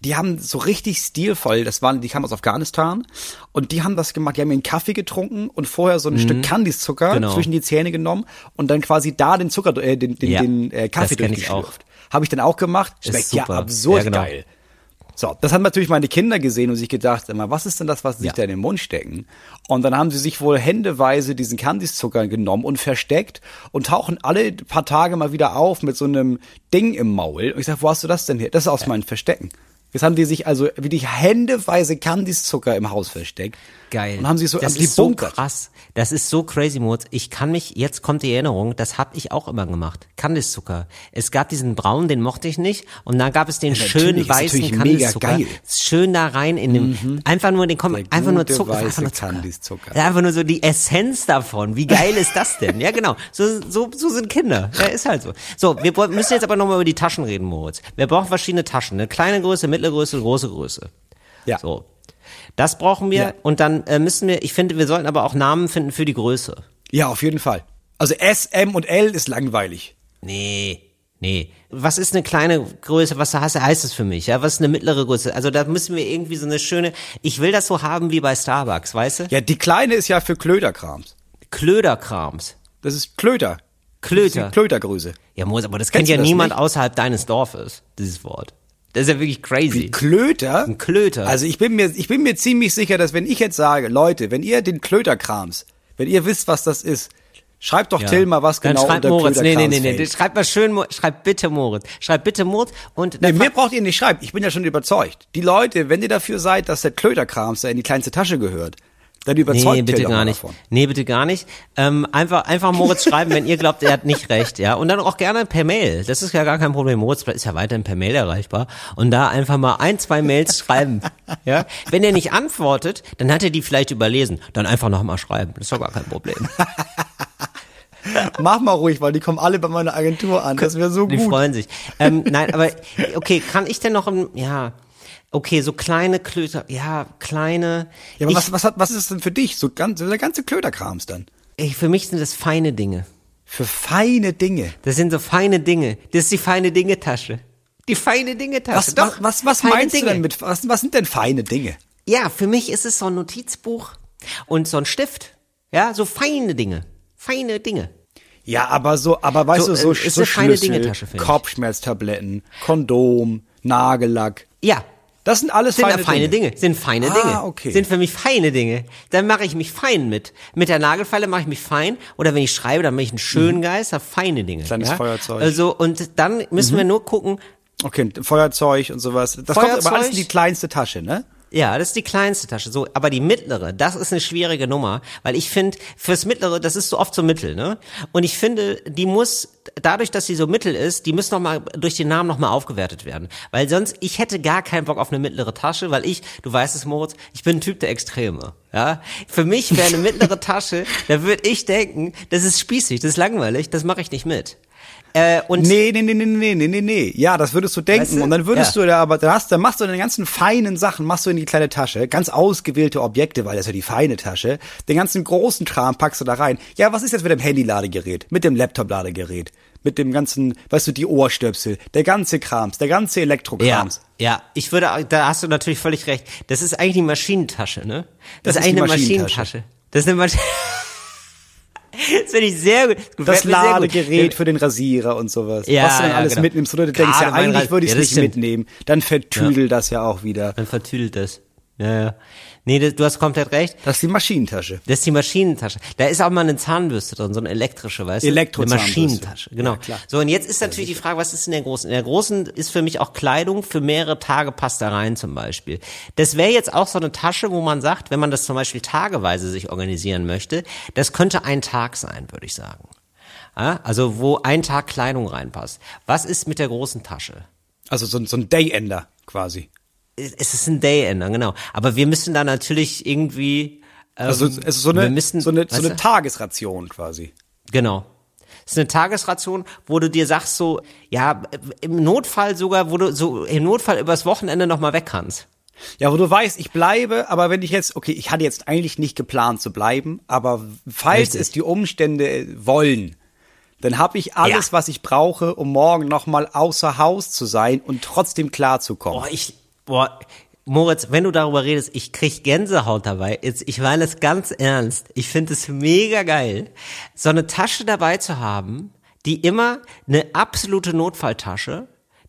die haben so richtig stilvoll, das waren, die kamen aus Afghanistan und die haben das gemacht, die haben ihren Kaffee getrunken und vorher so ein Stück Kandiszucker Genau. zwischen die Zähne genommen und dann quasi da den Zucker, äh, den, den, Ja, den äh, Kaffee das durchgeschlürft. Habe ich dann auch gemacht. Schmeckt ja absurd Ja, genau. geil. So, das haben natürlich meine Kinder gesehen und sich gedacht, mal, was ist denn das, was sie sich Ja. da in den Mund stecken? Und dann haben sie sich wohl händeweise diesen Kandiszucker genommen und versteckt und tauchen alle paar Tage mal wieder auf mit so einem Ding im Maul. Und ich sag, wo hast du das denn her? Das ist aus meinen Verstecken. Jetzt haben die sich also wirklich händeweise Kandiszucker im Haus versteckt. Geil. Und haben sich so, das ist so krass. Das ist so crazy, Moritz. Ich kann mich, jetzt kommt die Erinnerung, das habe ich auch immer gemacht. Kandiszucker. Es gab diesen braunen, den mochte ich nicht. Und dann gab es den natürlich, schönen weißen Kandiszucker. Schön da rein in dem, einfach nur den, komm, Der einfach nur Zucker. Einfach nur Zucker. Kandiszucker. Ja, einfach nur so die Essenz davon. Wie geil ist das denn? Ja, genau. So, so, so sind Kinder. Ja, ist halt so. So, wir müssen jetzt aber nochmal über die Taschen reden, Moritz. Wir brauchen verschiedene Taschen. Eine kleine Größe, mittlere Größe, große Größe. Ja. So. Das brauchen wir Ja. und dann äh, müssen wir, ich finde, wir sollten aber auch Namen finden für die Größe. Ja, auf jeden Fall. Also S, M und L ist langweilig. Nee, nee. Was ist eine kleine Größe? Was heißt, heißt es für mich? Ja, was ist eine mittlere Größe? Also da müssen wir irgendwie so eine schöne, ich will das so haben wie bei Starbucks, weißt du? Ja, die kleine ist ja für Klöterkrams. Klöderkrams. Das ist Klöter. Klöter. Das ist Klötergröße. Ja, Moritz, aber das kennt ja das niemand nicht? außerhalb deines Dorfes, dieses Wort. Das ist ja wirklich crazy. Klöter? Ein Klöter. Also ich bin mir, ich bin mir ziemlich sicher, dass wenn ich jetzt sage, Leute, wenn ihr den Klöterkrams, wenn ihr wisst, was das ist, schreibt doch Ja. Till mal, was Dann genau schreibt unter Moritz. Nee, nee, nee, nee. Schreibt mal schön, schreibt bitte Moritz. Schreibt bitte Moritz und Nee, dann mir braucht ihr nicht schreiben. Ich bin ja schon überzeugt. Die Leute, wenn ihr dafür seid, dass der Klöterkrams da in die kleinste Tasche gehört, dann überzeugt Nee, bitte gar nicht. davon. Nee, bitte gar nicht. Ähm, einfach, einfach Moritz schreiben, wenn ihr glaubt, er hat nicht recht, ja. Und dann auch gerne per Mail. Das ist ja gar kein Problem. Moritz ist ja weiterhin per Mail erreichbar. Und da einfach mal ein, zwei Mails schreiben, ja. Wenn er nicht antwortet, dann hat er die vielleicht überlesen. Dann einfach nochmal schreiben. Das ist doch gar kein Problem. Mach mal ruhig, weil die kommen alle bei meiner Agentur an. Das wäre so Die gut. freuen sich. Ähm, nein, aber, okay, kann ich denn noch, ein, ja, okay, so kleine Klöter, ja, kleine. Ja, aber ich, was, was, hat, was ist das denn für dich? So ganz, der ganze Klöterkrams dann. ich, für mich sind das feine Dinge. Für feine Dinge. Das sind so feine Dinge. Das ist die feine Dinge-Tasche. Die feine Dinge-Tasche. Was, Doch, was, was, was meinst Dinge. du denn mit, was, was sind denn feine Dinge? Ja, für mich ist es so ein Notizbuch und so ein Stift. Ja, so feine Dinge. Feine Dinge. Ja, aber so, aber weißt So, du, so, äh, ist so Schlüssel. Kopfschmerztabletten, Kondom, Nagellack. Ja. Das sind alles Sind feine, feine, feine Dinge. Sind feine Ah, Dinge. okay. Sind für mich feine Dinge. Dann mache ich mich fein mit. Mit der Nagelfeile mache ich mich fein. Oder wenn ich schreibe, dann mache ich einen schönen Geist, hab feine Dinge. Mhm. Kleines ja? Feuerzeug. Mhm. Also, und dann müssen wir nur gucken, Okay, Feuerzeug und sowas. Das kommt aber Feuerzeug? alles in die kleinste Tasche, ne? Ja, das ist die kleinste Tasche. So, aber die mittlere, das ist eine schwierige Nummer, weil ich finde, fürs mittlere, das ist so oft so mittel, ne? Und ich finde, die muss dadurch, dass sie so mittel ist, die muss noch mal durch den Namen noch mal aufgewertet werden, weil sonst ich hätte gar keinen Bock auf eine mittlere Tasche, weil ich, du weißt es, Moritz, ich bin ein Typ der Extreme, ja? Für mich wäre eine mittlere Tasche, da würde ich denken, das ist spießig, das ist langweilig, das mache ich nicht mit. Äh, und Nee, nee, nee, nee, nee, nee, nee, nee. Ja, das würdest du denken. Weißt du? Und dann würdest Ja. du da aber, da hast, dann machst du deine ganzen feinen Sachen, machst du in die kleine Tasche, ganz ausgewählte Objekte, weil das ist ja die feine Tasche. Den ganzen großen Kram packst du da rein. Ja, was ist jetzt mit dem Handy-Ladegerät? Mit dem Laptop-Ladegerät? Mit dem ganzen, weißt du, die Ohrstöpsel, der ganze Krams, der ganze Ja, Elektrokrams. ja, ich würde, da hast du natürlich völlig recht. Das ist eigentlich die Maschinentasche, ne? Das, Das ist ist eigentlich eine Maschinentasche. Maschinentasche. Das ist eine Maschine. Das finde ich sehr gut. Das gut. Ladegerät für den Rasierer und sowas. Ja, was du dann ja, alles genau. mitnimmst. Oder du denkst, Gerade ja, mein eigentlich würde ich es ja, das nicht stimmt. mitnehmen. Dann vertüdelt das ja auch wieder. Dann vertüdelt das. Ja, ja. Nee, das, du hast komplett recht. Das ist die Maschinentasche. Das ist die Maschinentasche. Da ist auch mal eine Zahnbürste drin, so eine elektrische, weißt du? Eine Elektrozahnbürste. Maschinentasche, genau. Ja, klar. so, und jetzt ist natürlich die Frage, was ist in der großen? In der großen ist für mich auch Kleidung für mehrere Tage passt da rein zum Beispiel. Das wäre jetzt auch so eine Tasche, wo man sagt, wenn man das zum Beispiel tageweise sich organisieren möchte, das könnte ein Tag sein, würde ich sagen. Also wo ein Tag Kleidung reinpasst. Was ist mit der großen Tasche? Also so, so ein Day-Ender quasi. Es ist ein Day-Ender, genau. Aber wir müssen da natürlich irgendwie. Ähm, Also es ist so eine, müssen, so eine, so eine? Tagesration quasi. Genau. Es ist eine Tagesration, wo du dir sagst so, ja, im Notfall sogar, wo du so im Notfall übers Wochenende noch mal weg kannst. Ja, wo du weißt, ich bleibe, aber wenn ich jetzt, okay, ich hatte jetzt eigentlich nicht geplant zu bleiben, aber falls Richtig. es die Umstände wollen, dann habe ich alles, Ja. was ich brauche, um morgen nochmal außer Haus zu sein und trotzdem klarzukommen. Boah, ich, boah, Moritz, wenn du darüber redest, ich krieg Gänsehaut dabei. Jetzt, ich meine es ganz ernst. Ich finde es mega geil, so eine Tasche dabei zu haben, die immer eine absolute Notfalltasche,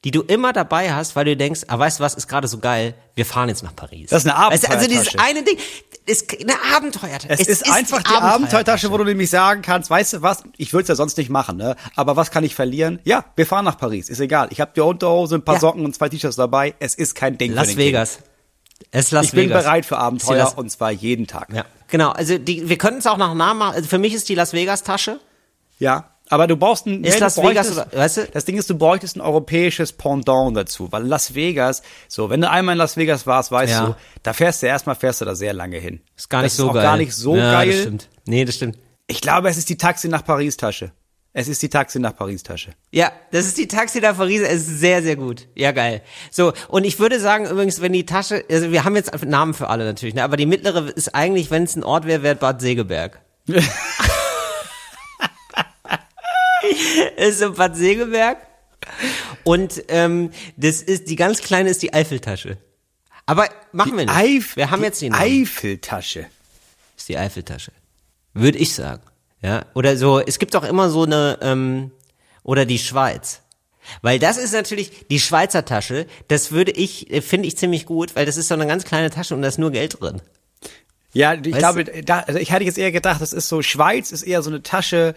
die du immer dabei hast, weil du denkst, ah, weißt du was, ist gerade so geil, wir fahren jetzt nach Paris. Das ist eine Weißt du, Also dieses Abenteuertasche. eine Ding, ist eine Abenteuertasche. Es, ist einfach die Abenteuertasche, wo du nämlich sagen kannst, weißt du was, ich würde es ja sonst nicht machen, ne? Aber was kann ich verlieren? Ja, wir fahren nach Paris, ist egal. Ich habe die Unterhose, ein paar Ja. Socken und zwei T-Shirts dabei. Es ist kein Ding Las Vegas. Es ist Las Kind. Ich bin Vegas. bereit für Ist Abenteuer und zwar jeden Tag. Ja, genau. Also die, wir können es auch nach Namen machen. Also für mich ist die Las Vegas Tasche. Ja, aber du brauchst ein Ist ja, Las Vegas oder- weißt du? Das Ding ist, du bräuchtest ein europäisches Pendant dazu, weil Las Vegas, so, wenn du einmal in Las Vegas warst, weißt Ja. du, da fährst du erstmal fährst du da sehr lange hin. Ist gar nicht das so ist auch geil. gar nicht so ja, geil. Das stimmt. Nee, das stimmt. Ich glaube, es ist die Taxi nach Paris Tasche. Es ist die Taxi nach Paris Tasche. Ja, das ist die Taxi nach Paris. Es ist sehr, sehr gut. Ja, geil. So, und ich würde sagen, übrigens, wenn die Tasche, also wir haben jetzt Namen für alle natürlich, ne? aber die mittlere ist eigentlich, wenn es ein Ort wäre, wäre Bad Segeberg. ist so Bad Segeberg. Und ähm, das ist, die ganz kleine ist die Eifeltasche. Aber machen wir nicht. Eif wir haben die jetzt die. Eifeltasche. ist die Eifeltasche. Würde ich sagen. Ja. Oder so, es gibt auch immer so eine, ähm, oder die Schweiz. Weil das ist natürlich die Schweizer Tasche, das würde ich, äh, finde ich ziemlich gut, weil das ist so eine ganz kleine Tasche und da ist nur Geld drin. Ja, ich Weißt glaube, da, also ich hätte jetzt eher gedacht, das ist so, Schweiz ist eher so eine Tasche,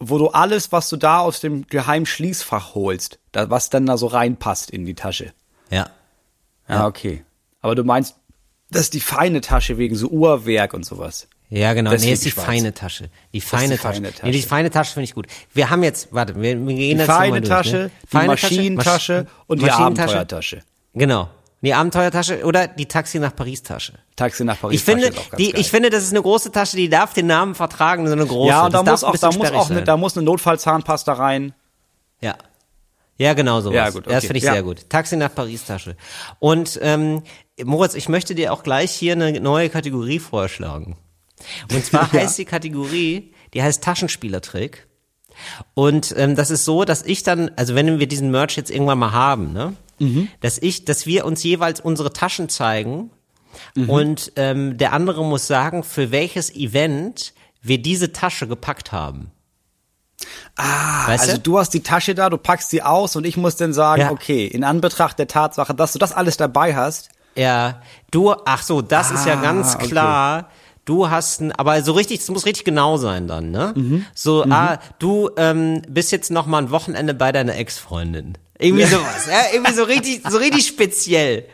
wo du alles, was du da aus dem geheimen Schließfach holst, da, was dann da so reinpasst in die Tasche. Ja. Ja, okay. Aber du meinst, das ist die feine Tasche wegen so Uhrwerk und sowas. Ja, genau. Deswegen nee, ist die Schweiz. feine Tasche. Die feine, die Tasche. feine Nee, die Tasche. feine Tasche finde ich gut. Wir haben jetzt, warte, wir, wir gehen Die jetzt mal feine durch, Tasche, ne? die Feine Maschinentasche Masch- und die Maschinentasche. Abenteuertasche. Genau. Die Abenteuertasche oder die Taxi nach Paris Tasche. Taxi nach Paris Ich finde, Tasche ganz die, geil. ich finde, das ist eine große Tasche, die darf den Namen vertragen, so eine große. ja, und da das muss auch, da muss auch eine, sein. da muss eine Notfallzahnpasta rein. Ja. Ja, genau sowas. Ja, gut, Das okay. finde ich Ja. sehr gut. Taxi nach Paris Tasche. Und ähm, Moritz, ich möchte dir auch gleich hier eine neue Kategorie vorschlagen. Und zwar Ja. heißt die Kategorie, die heißt Taschenspielertrick. Und ähm, das ist so, dass ich dann, also wenn wir diesen Merch jetzt irgendwann mal haben, ne, Mhm. dass ich, dass wir uns jeweils unsere Taschen zeigen Mhm. und ähm, der andere muss sagen, für welches Event wir diese Tasche gepackt haben. Ah, weißt Also du? du hast die Tasche da, du packst sie aus und ich muss dann sagen, Ja. okay, in Anbetracht der Tatsache, dass du das alles dabei hast, Ja, du, ach so, das ist ja Ah, ganz okay. Du hast ein, aber so richtig, es muss richtig genau sein dann, ne? Mhm. So, ah, du ähm, bist jetzt noch mal ein Wochenende bei deiner Ex-Freundin. Irgendwie sowas, ja, irgendwie so richtig, so richtig speziell.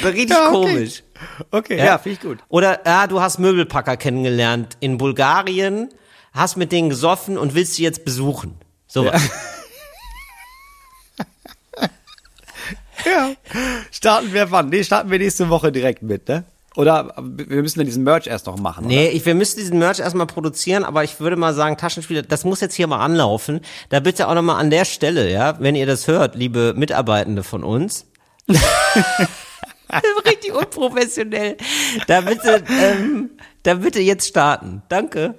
So richtig Ja, okay. komisch. okay, ja, finde ich gut. Oder, ja, du hast Möbelpacker kennengelernt in Bulgarien, hast mit denen gesoffen und willst sie jetzt besuchen. Sowas. Ja. Starten wir wann? Nee, starten wir nächste Woche direkt mit, ne? Oder wir müssen dann diesen Merch erst noch machen. Nee, ich, wir müssen diesen Merch erstmal produzieren, aber ich würde mal sagen, Taschenspieler, das muss jetzt hier mal anlaufen. Da bitte auch nochmal an der Stelle, ja, wenn ihr das hört, liebe Mitarbeitende von uns. Richtig unprofessionell. Da bitte, ähm, da bitte jetzt starten. Danke.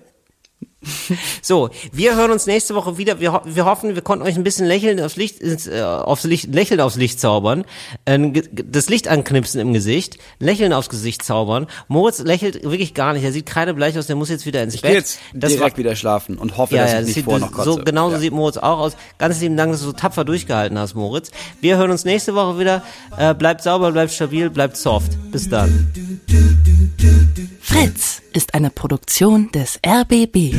So, wir hören uns nächste Woche wieder. Wir, ho wir hoffen, wir konnten euch ein bisschen lächeln aufs Licht, ins, äh, aufs Licht, lächeln aufs Licht zaubern, äh, das Licht anknipsen im Gesicht, lächeln aufs Gesicht zaubern. Moritz lächelt wirklich gar nicht. Er sieht kreidebleich aus. Der muss jetzt wieder ins Ich Bett. gehe jetzt das direkt war, wieder schlafen und hoffe, ja, dass ja, ich das nicht sieht, vorher noch kotze. so genauso ja. sieht Moritz auch aus. Ganz lieben Dank, dass du so tapfer durchgehalten hast, Moritz. Wir hören uns nächste Woche wieder. Äh, bleibt sauber, bleibt stabil, bleibt soft. Bis dann. Fritz ist eine Produktion des RBB.